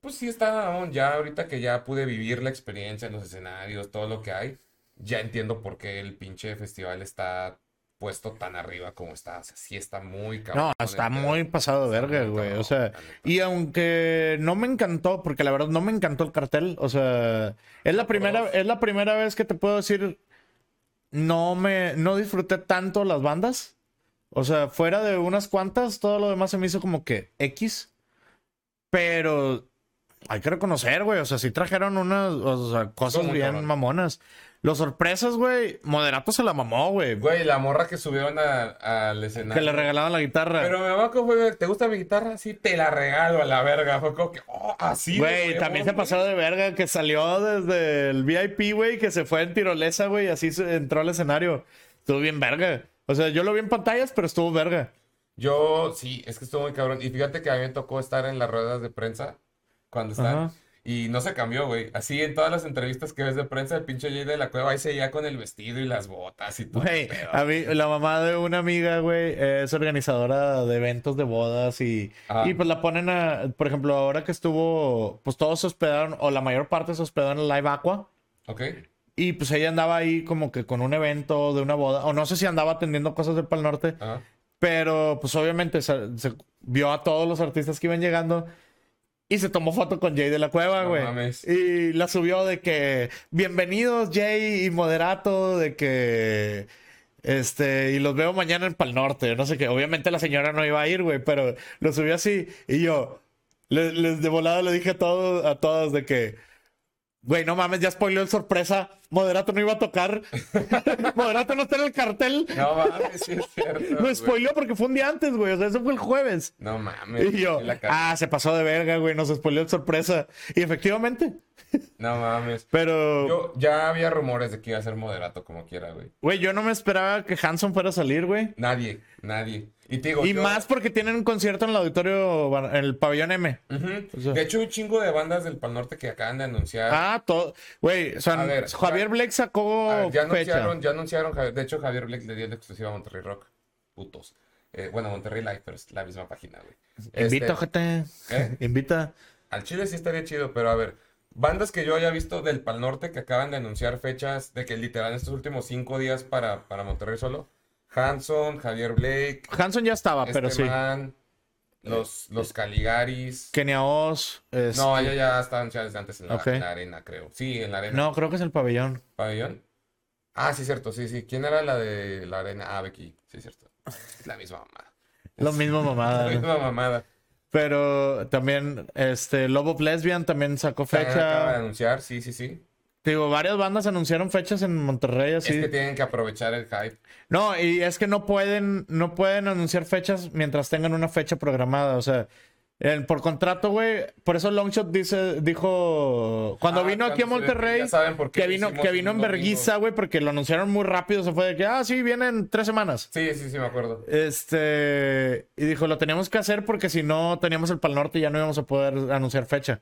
pues sí está, ya ahorita que ya pude vivir la experiencia en los escenarios, todo lo que hay, ya entiendo por qué el pinche festival está puesto tan arriba como está. O sea, sí está muy cabrón. No, está muy pasado de verga, güey. o sea, y aunque no me encantó, porque la verdad no me encantó el cartel, o sea, es la primera, es la primera vez que te puedo decir, no me, no disfruté tanto las bandas. O sea, fuera de unas cuantas, todo lo demás se me hizo como que X. Pero hay que reconocer, güey. O sea, sí trajeron unas cosas bien mamonas. Los sorpresas, güey, Moderato se la mamó, güey. Güey, la morra que subieron al escenario. Que le regalaban la guitarra. Pero mi mamá, fue, ¿te gusta mi guitarra? Sí, te la regalo a la verga. Fue como que, oh, así. Güey, también se pasó de verga que salió desde el VIP, güey, que se fue en tirolesa, güey, así entró al escenario. Estuvo bien verga. O sea, yo lo vi en pantallas, pero estuvo verga. Yo, sí, es que estuvo muy cabrón. Y fíjate que a mí me tocó estar en las ruedas de prensa cuando está. Y no se cambió, güey. Así en todas las entrevistas que ves de prensa, el pinche Jay de la cueva ahí seguía con el vestido y las botas y todo. Güey, a mí, la mamá de una amiga, güey, es organizadora de eventos de bodas y, y pues la ponen a, por ejemplo, ahora que estuvo, pues todos se hospedaron, o la mayor parte se hospedaron en Live Aqua. Ok. Y pues ella andaba ahí como que con un evento de una boda, o no sé si andaba atendiendo cosas del Pal Norte, pero pues obviamente se vio a todos los artistas que iban llegando. Y se tomó foto con Jay de la Cueva, güey. y la subió de que, bienvenidos Jay y Moderato, de que, este, y los veo mañana en Pal Norte. No sé qué. Obviamente la señora no iba a ir, güey, pero lo subió así. Y yo, les, de volada le dije a todos, a todos de que, Güey, no mames, ya spoiló el sorpresa. Moderato no iba a tocar. Moderato no está en el cartel. No mames, sí es cierto. Lo spoiló porque fue un día antes, güey. O sea, eso fue el jueves. No mames. Y yo, ah, se pasó de verga, güey. Nos spoiló el sorpresa. Y efectivamente. No mames. Pero. Yo, ya había rumores de que iba a ser moderato como quiera, güey. Güey, yo no me esperaba que Hanson fuera a salir, güey. Nadie, nadie. Y, más porque tienen un concierto en el auditorio, en el pabellón M. de hecho, un chingo de bandas del Pal Norte que acaban de anunciar. Ah, todo. Güey, o sea, Javier Blake sacó. ya anunciaron, ya anunciaron. De hecho, Javier Blake le dio la exclusiva a Monterrey Rock. Putos. Eh, bueno, Monterrey Live, pero es la misma página, güey. Invita, este, gente. Invita. Al Chile sí estaría chido, pero a ver. Bandas que yo haya visto del Pal Norte que acaban de anunciar fechas de que literal en estos últimos cinco días para, para Monterrey solo. Hanson, Javier Blake. Hanson ya estaba, pero sí. los, los Caligaris. Kenia Oz. No, ella ya estaban desde antes en la, arena, creo. Sí, en la arena. No, creo que es el pabellón. ¿Pabellón? Ah, sí, cierto, sí, sí. ¿Quién era la de la arena? Ah, Becky. Sí, cierto. La misma mamada. Lo mismo mamada. la misma mamada. Pero también, este, Lobo Lesbian también sacó fecha. Acaba de anunciar, sí, sí, sí. Digo, varias bandas anunciaron fechas en Monterrey así. Es que tienen que aprovechar el hype. No, y es que no pueden, no pueden anunciar fechas mientras tengan una fecha programada. O sea, por contrato, güey. Por eso Longshot dice, dijo. Cuando ah, vino aquí a Monterrey. que vino, que vino en Berguisa, güey, porque lo anunciaron muy rápido. Se fue de que, ah, sí, vienen tres semanas. Sí, sí, sí, me acuerdo. Este. Y dijo, lo teníamos que hacer porque si no teníamos el Pal Norte ya no íbamos a poder anunciar fecha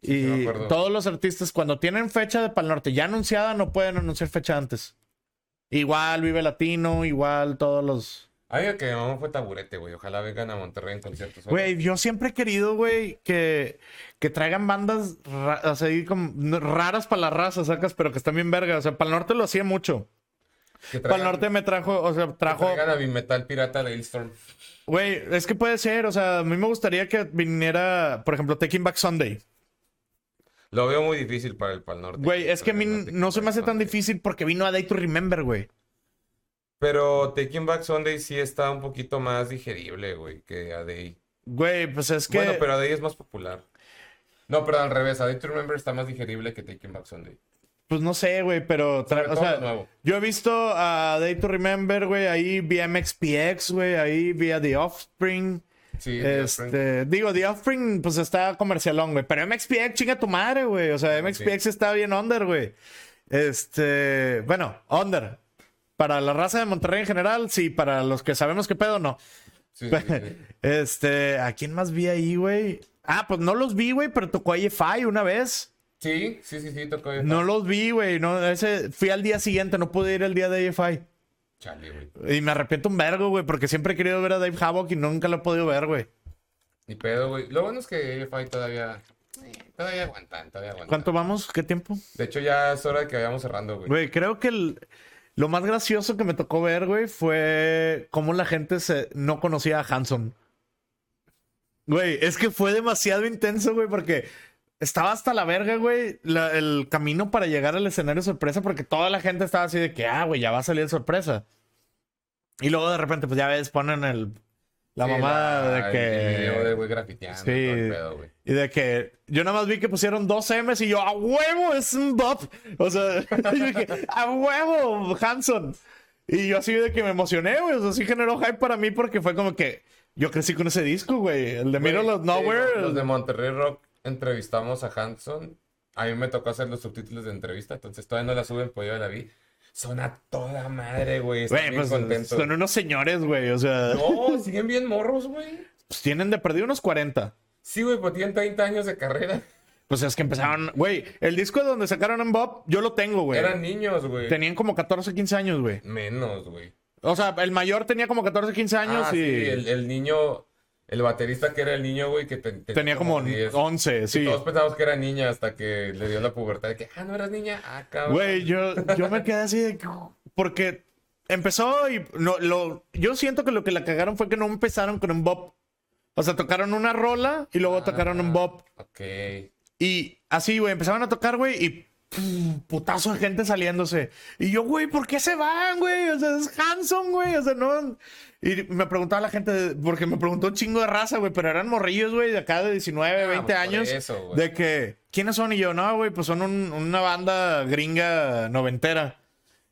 y todos los artistas, cuando tienen fecha de Pal Norte ya anunciada, no pueden anunciar fecha antes. Igual Vive Latino, igual todos los. Ay, que no fue taburete, güey. Ojalá vengan a Monterrey en conciertos. Güey, yo siempre he querido, güey, que, que traigan bandas así como raras para la raza, sacas, pero que están bien vergas. O sea, Pal Norte lo hacía mucho. Pal Norte me trajo, o sea, trajo. Que a Bimetal Pirata de Hailstorm. Güey, es que puede ser, o sea, a mí me gustaría que viniera, por ejemplo, Taking Back Sunday. Lo veo muy difícil para el Pal Norte. Güey, es que a mí no se me hace tan difícil porque vino a Day to Remember, güey. Pero Taking Back Sunday sí está un poquito más digerible, güey, que a Day. Güey, pues es que. Bueno, pero A Day es más popular. No, pero al revés, A Day to Remember está más digerible que Taking Back Sunday. Pues no sé, güey, pero. O sea, yo he visto a Day to Remember, güey. Ahí vi MXPX, güey. Ahí vi a The Offspring. Sí, este, digo, The Offspring, pues está comercialón, güey. Pero MXPX, chinga tu madre, güey. O sea, MXPX está bien under, güey. Este, bueno, under. Para la raza de Monterrey en general, sí. Para los que sabemos qué pedo, no. Sí, este, ¿a quién más vi ahí, güey? Ah, pues no los vi, güey, pero tocó EFI una vez. Sí, sí, sí, sí, tocó EFI. No los vi, güey. No, ese, fui al día siguiente, no pude ir el día de EFI. Chale, güey. Y me arrepiento un vergo, güey, porque siempre he querido ver a Dave Havoc y nunca lo he podido ver, güey. Ni pedo, güey. Lo bueno es que EFI todavía. Todavía aguantan, todavía aguantan. ¿Cuánto vamos? ¿Qué tiempo? De hecho, ya es hora de que vayamos cerrando, güey. Güey, creo que el, lo más gracioso que me tocó ver, güey, fue cómo la gente se, no conocía a Hanson. Güey, es que fue demasiado intenso, güey, porque estaba hasta la verga, güey, el camino para llegar al escenario sorpresa, porque toda la gente estaba así de que, ah, güey, ya va a salir sorpresa. Y luego de repente, pues ya ves, ponen el, la mamá de que. de güey grafiteando. Sí. Y de que yo nada más vi que pusieron dos M's y yo, ¡a huevo! Es un bop. O sea, yo dije, ¡a huevo! Hanson. Y yo así de que me emocioné, güey. O sea, sí generó hype para mí porque fue como que yo crecí con ese disco, güey. El de Middle of Nowhere. los de Monterrey Rock entrevistamos a Hanson. A mí me tocó hacer los subtítulos de entrevista, entonces todavía no la suben, pues yo la vi. Son a toda madre, güey. Pues. Son unos señores, güey. O sea. No, siguen bien morros, güey. Pues tienen de perdido unos 40. Sí, güey, pues tienen 30 años de carrera. Pues es que empezaron, güey, el disco donde sacaron en Bob, yo lo tengo, güey. Eran niños, güey. Tenían como 14, 15 años, güey. Menos, güey. O sea, el mayor tenía como 14, 15 años ah, y... Sí, el, niño, el baterista que era el niño, güey, que tenía como, 11, sí. todos pensamos que era niña hasta que le dio la pubertad de que, ah, no eras niña, ah, cabrón. Güey, yo, yo me quedé así de porque empezó y no, lo, yo siento que lo que la cagaron fue que no empezaron con un bop. O sea, tocaron una rola y luego tocaron un bop. Ok. Y así, güey, empezaron a tocar, güey, y putazo de gente saliéndose. Y yo, güey, ¿por qué se van, güey? O sea, es Hanson, güey. O sea, no. Y me preguntaba la gente, porque me preguntó un chingo de raza, güey, pero eran morrillos, güey, de acá de 19, 20 ah, pues años. de que, ¿quiénes son? Y yo, no, güey, pues son una banda gringa noventera.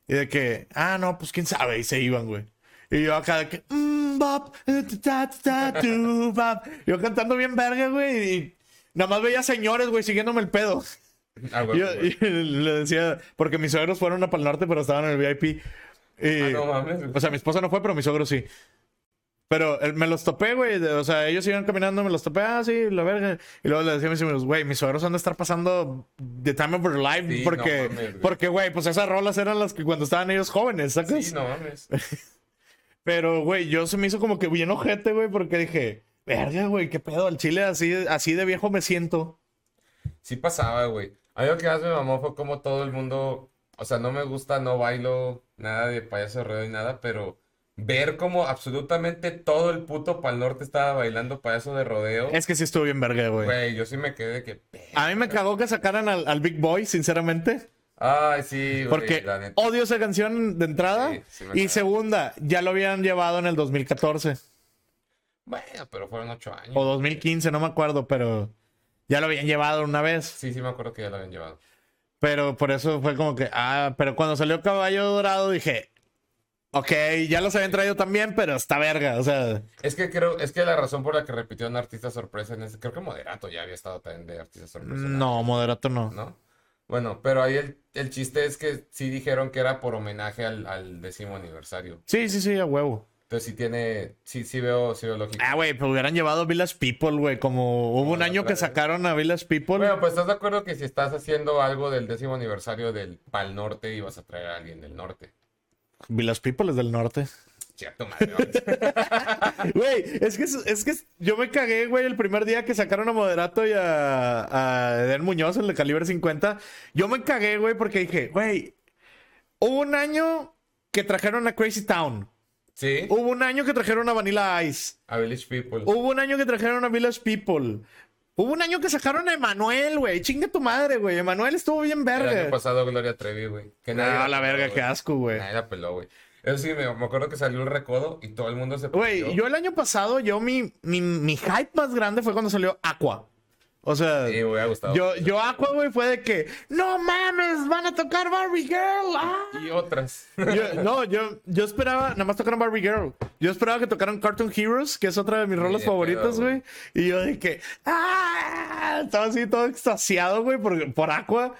Y de que, ah, no, pues quién sabe, y se iban, güey. Y yo acá de que, mmm, bop, Yo cantando bien verga, güey. Y nada más veía señores, güey, siguiéndome el pedo. Ah, yo, y le decía, porque mis suegros fueron a Pal Norte, pero estaban en el VIP. Y, ah, no mames. O sea, mi esposa no fue, pero mi suegro sí. Pero eh, me los topé, güey. O sea, ellos iban caminando, me los topé, ah, sí, la verga. Y luego le decía a mis amigos, güey, mis suegros han de estar pasando The Time of Their Life. porque, porque, güey, pues esas rolas eran las que cuando estaban ellos jóvenes, ¿sabes? Sí, no mames. Pero, güey, yo se me hizo como que bien ojete, güey, porque dije, verga, güey, qué pedo, al chile así, así de viejo me siento. Sí pasaba, güey. Algo que más me mamó fue como todo el mundo, o sea, no me gusta, no bailo, nada de payaso de y nada, pero ver como absolutamente todo el puto Pal Norte estaba bailando payaso de rodeo. Es que sí estuvo bien verga, güey. Güey, yo sí me quedé que... A mí me cagó que sacaran al, Big Boy, sinceramente. Ay, sí, güey. Porque odio esa canción de entrada. y segunda, ya lo habían llevado en el 2014. Bueno, pero fueron ocho años. O 2015, no me acuerdo, pero ya lo habían llevado una vez. Sí, sí me acuerdo que ya lo habían llevado. Pero por eso fue como que, ah, pero cuando salió Caballo Dorado dije, Ok, ya los habían traído también, pero está verga, o sea. Es que creo, es que la razón por la que repitió un artista sorpresa en ese, creo que Moderato ya había estado también de artista sorpresa. No, Moderato no. ¿No? Bueno, pero ahí el, el, chiste es que sí dijeron que era por homenaje al, al décimo aniversario. Sí, sí, sí, a huevo. Entonces sí tiene, sí, sí veo, sí veo lógico. Ah, güey, pero hubieran llevado a Village People, güey, como hubo un año que sacaron a Village People. Bueno, pues estás de acuerdo que si estás haciendo algo del décimo aniversario del Pal Norte, ibas a traer a alguien del norte. Village People es del norte. Cierto, madre. Güey, es que, es que yo me cagué, güey, el primer día que sacaron a Moderato y a, a Eden Muñoz, el de calibre 50. Yo me cagué, güey, porque dije, güey, hubo un año que trajeron a Crazy Town. Sí. Hubo un año que trajeron a Vanilla Ice. A Village People. Hubo un año que trajeron a Village People. Hubo un año que sacaron a Emanuel, güey. Chinga tu madre, güey. Emanuel estuvo bien verga. El año pasado Gloria Trevi, güey. Que nadie. Ah, la verga, qué asco, güey. Nadie la peló, güey. Eso sí, me, acuerdo que salió el recodo y todo el mundo se... Güey, yo el año pasado, yo mi, mi, mi hype más grande fue cuando salió Aqua. O sea, yo, yo Aqua, güey, fue de que, no mames, van a tocar Barbie Girl. Ah". Y otras. no, yo, yo esperaba, nada más tocaron Barbie Girl. Yo esperaba que tocaran Cartoon Heroes, que es otra de mis rolas favoritas, güey. Y yo de que, ah, estaba así todo extasiado, güey, por, por Aqua.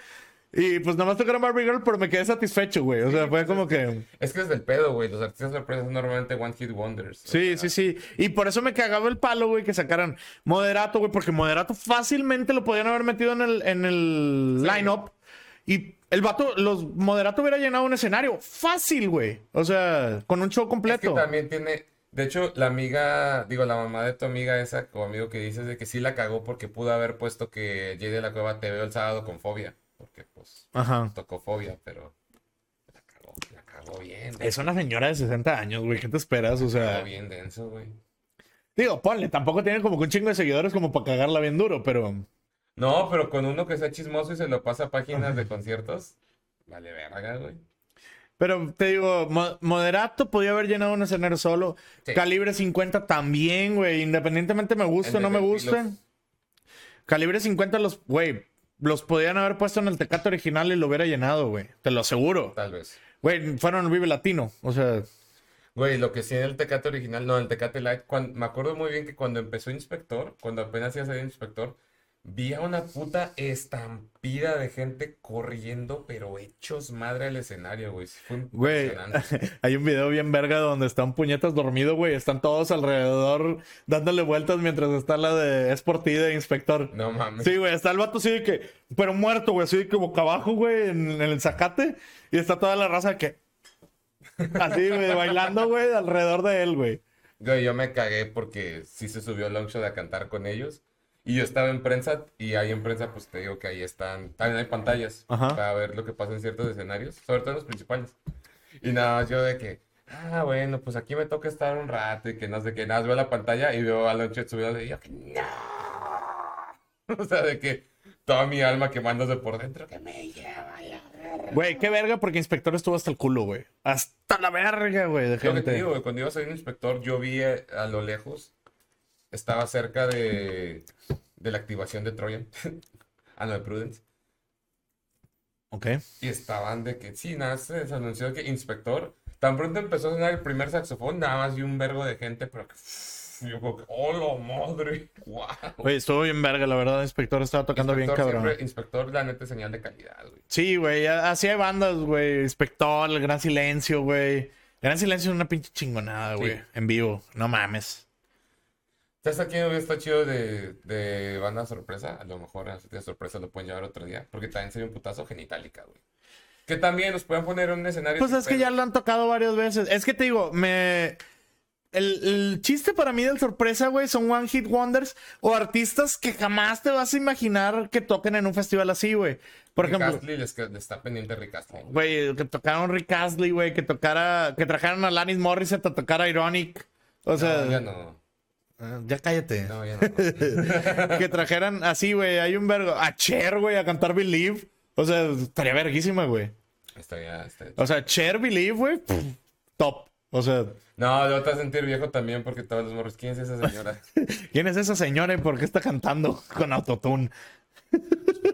Y pues nada más tocaron Barbie Girl, pero me quedé satisfecho, güey. O sea, fue como que. Es que es del pedo, güey. Los artistas sorpresas son normalmente One Hit Wonders. Sí, sí, sí. Y por eso me cagaba el palo, güey, que sacaran Moderato, güey, porque Moderato fácilmente lo podían haber metido en el, en el line-up. Y el vato, los Moderato hubiera llenado un escenario. Fácil, güey. O sea, con un show completo. Es que también tiene. De hecho, la amiga, digo, la mamá de tu amiga esa, o amigo que dices de que sí la cagó porque pudo haber puesto que Jay de la Cueva te veo el sábado con fobia porque pues Ajá. tocó fobia, pero la cagó, la cagó bien. Es una señora de 60 años, güey, ¿qué te esperas? O sea... bien denso, güey. Digo, ponle, tampoco tiene como que un chingo de seguidores como para cagarla bien duro, pero... No, pero con uno que sea chismoso y se lo pasa a páginas de conciertos, vale verga, güey. Pero te digo, Moderato podía haber llenado un escenario solo. Calibre 50 también, güey. Independientemente me guste o no me guste. Calibre 50 los, güey, los podían haber puesto en el Tecate original y lo hubiera llenado, güey. Te lo aseguro. Tal vez. Güey, fueron Vive Latino. O sea. Güey, lo que sí en el Tecate original, no, el Tecate Light, me acuerdo muy bien que cuando empezó Inspector, cuando apenas iba a ser Inspector, Vi a una puta estampida de gente corriendo, pero hechos madre al escenario, güey. güey, hay un video bien verga donde están puñetas dormido, güey. Están todos alrededor dándole vueltas mientras está la de Sporty de Inspector. No mames. Sí, güey, está el vato así de que, pero muerto, güey, así de que boca abajo, güey, en, en el zacate. Y está toda la raza que. Así, güey, bailando, güey, alrededor de él, güey. Güey, yo me cagué porque sí se subió Longshot a cantar con ellos. Y yo estaba en prensa y ahí en prensa pues te digo que ahí están, también hay pantallas para ver lo que pasa en ciertos escenarios, sobre todo en los principales. Y nada, yo de que, ah, bueno, pues aquí me toca estar un rato y que no sé qué, nada, veo la pantalla y veo a Lonchet subido y yo que no. O sea, de que toda mi alma quemándose por dentro, que me lleva ya. Güey, qué verga, porque inspector estuvo hasta el culo, güey. Hasta la verga, güey. De gente. Yo te digo, cuando iba a ser un inspector, yo vi a lo lejos estaba cerca de, de la activación de Trojan. ah, no, de Prudence. Ok. Y estaban de que, sí, nada, se anunció que inspector. Tan pronto empezó a sonar el primer saxofón, nada más vi un vergo de gente, pero que. Yo creo que, ¡oh, la madre! ¡Wow! Güey, estuvo bien verga, la verdad. Inspector estaba tocando bien cabrón. inspector, la neta, señal de calidad, güey. Sí, güey. Así hay bandas, güey. Inspector, el Gran Silencio, güey. Gran Silencio es una pinche chingonada, güey. En vivo. No mames. ¿Sabes aquí hubiera estado chido de, de banda sorpresa? A lo mejor a de sorpresa lo pueden llevar otro día. Porque también sería un putazo genitálica, güey. Que también nos pueden poner en un escenario. Pues es que ya lo han tocado varias veces. Es que te digo, me. El, chiste para mí del sorpresa, güey, son One Hit Wonders o artistas que jamás te vas a imaginar que toquen en un festival así, güey. Por Rick ejemplo. Astley les, está pendiente Rick Astley. Güey, que tocaron Rick Astley, güey, que tocara. Que trajeron a Lanis Morissette a tocar a Ironic. O sea. ya no. Ah, ya cállate. que trajeran así, güey. Hay un vergo. A Cher, güey, a cantar Believe. O sea, estaría verguísima, güey. Estaría, O sea, Cher, Believe, güey. Top. O sea. No, yo te vas a sentir viejo también porque todos los morros. ¿Quién es esa señora? ¿Quién es esa señora y por qué está cantando con autotune?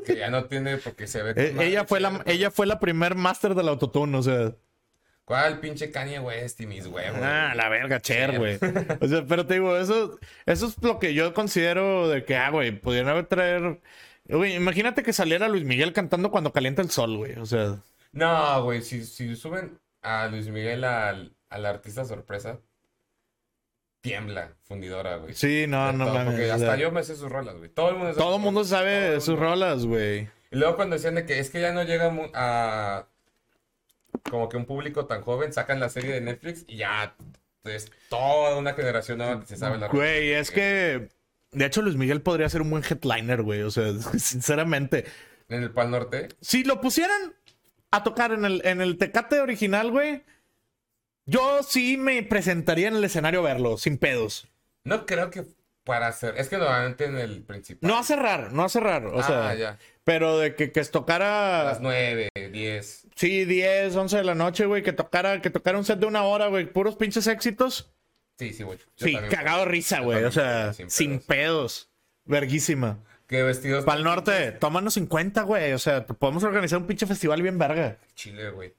que ya no tiene porque se ve. Eh, ella, fue la, ella fue la primer máster del autotune, o sea. ¿Cuál pinche Kanye West y mis huevos? Ah, la verga, Cher, güey. o sea, pero te digo, eso, eso es lo que yo considero de que, ah, güey, pudieran haber traer. Güey, imagínate que saliera Luis Miguel cantando cuando calienta el sol, güey. O sea. No, güey, si, si suben a Luis Miguel al, al artista sorpresa, tiembla, fundidora, güey. Sí, no, no mames. Porque hasta yo me sé sus rolas, güey. Todo el mundo sabe. Todo el mundo sabe sus rolas, güey. Y luego cuando decían de que es que ya no llega a como que un público tan joven sacan la serie de Netflix y ya es toda una generación nueva que se sabe la Güey, es que de hecho Luis Miguel podría ser un buen headliner, güey, o sea, sinceramente. ¿En el Pal Norte? Si lo pusieran a tocar en el, en el Tecate original, güey, yo sí me presentaría en el escenario a verlo, sin pedos. No creo que para hacer. Es que normalmente en el principal. No a cerrar, no a cerrar. O ah, sea, ya. Pero de que, que tocara. A las 9, 10. Sí, 10, 11 de la noche, güey. Que tocara, que tocara un set de una hora, güey. Puros pinches éxitos. Sí, sí, güey. Sí, cagado risa, güey. O sea, sin pedos. Verguísima. Qué vestidos. Para el norte, tómanos 50, güey. O sea, podemos organizar un pinche festival bien verga. Chile, güey.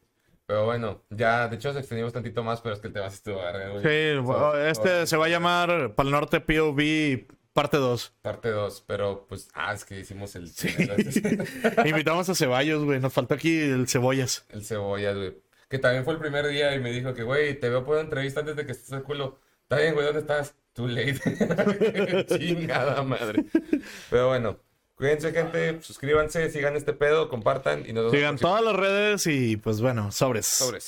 Pero bueno, ya, de hecho, se extendimos tantito más, pero es que el tema sí estuvo güey. Sí, este se va a llamar Para el norte POV Parte 2. Parte 2, pero pues, ah, es que hicimos el... Sí. Invitamos a Ceballos, güey. Nos faltó aquí el Cebollas. El Cebollas, güey. Que también fue el primer día y me dijo que, güey, te veo por una entrevista antes de que estés al culo. Está bien, güey, ¿dónde estás? Too late. Chingada madre. Pero bueno, cuídense, gente. Suscríbanse, sigan este pedo, compartan y nos vemos. Sigan todas las redes y pues bueno, sobres. Sobres.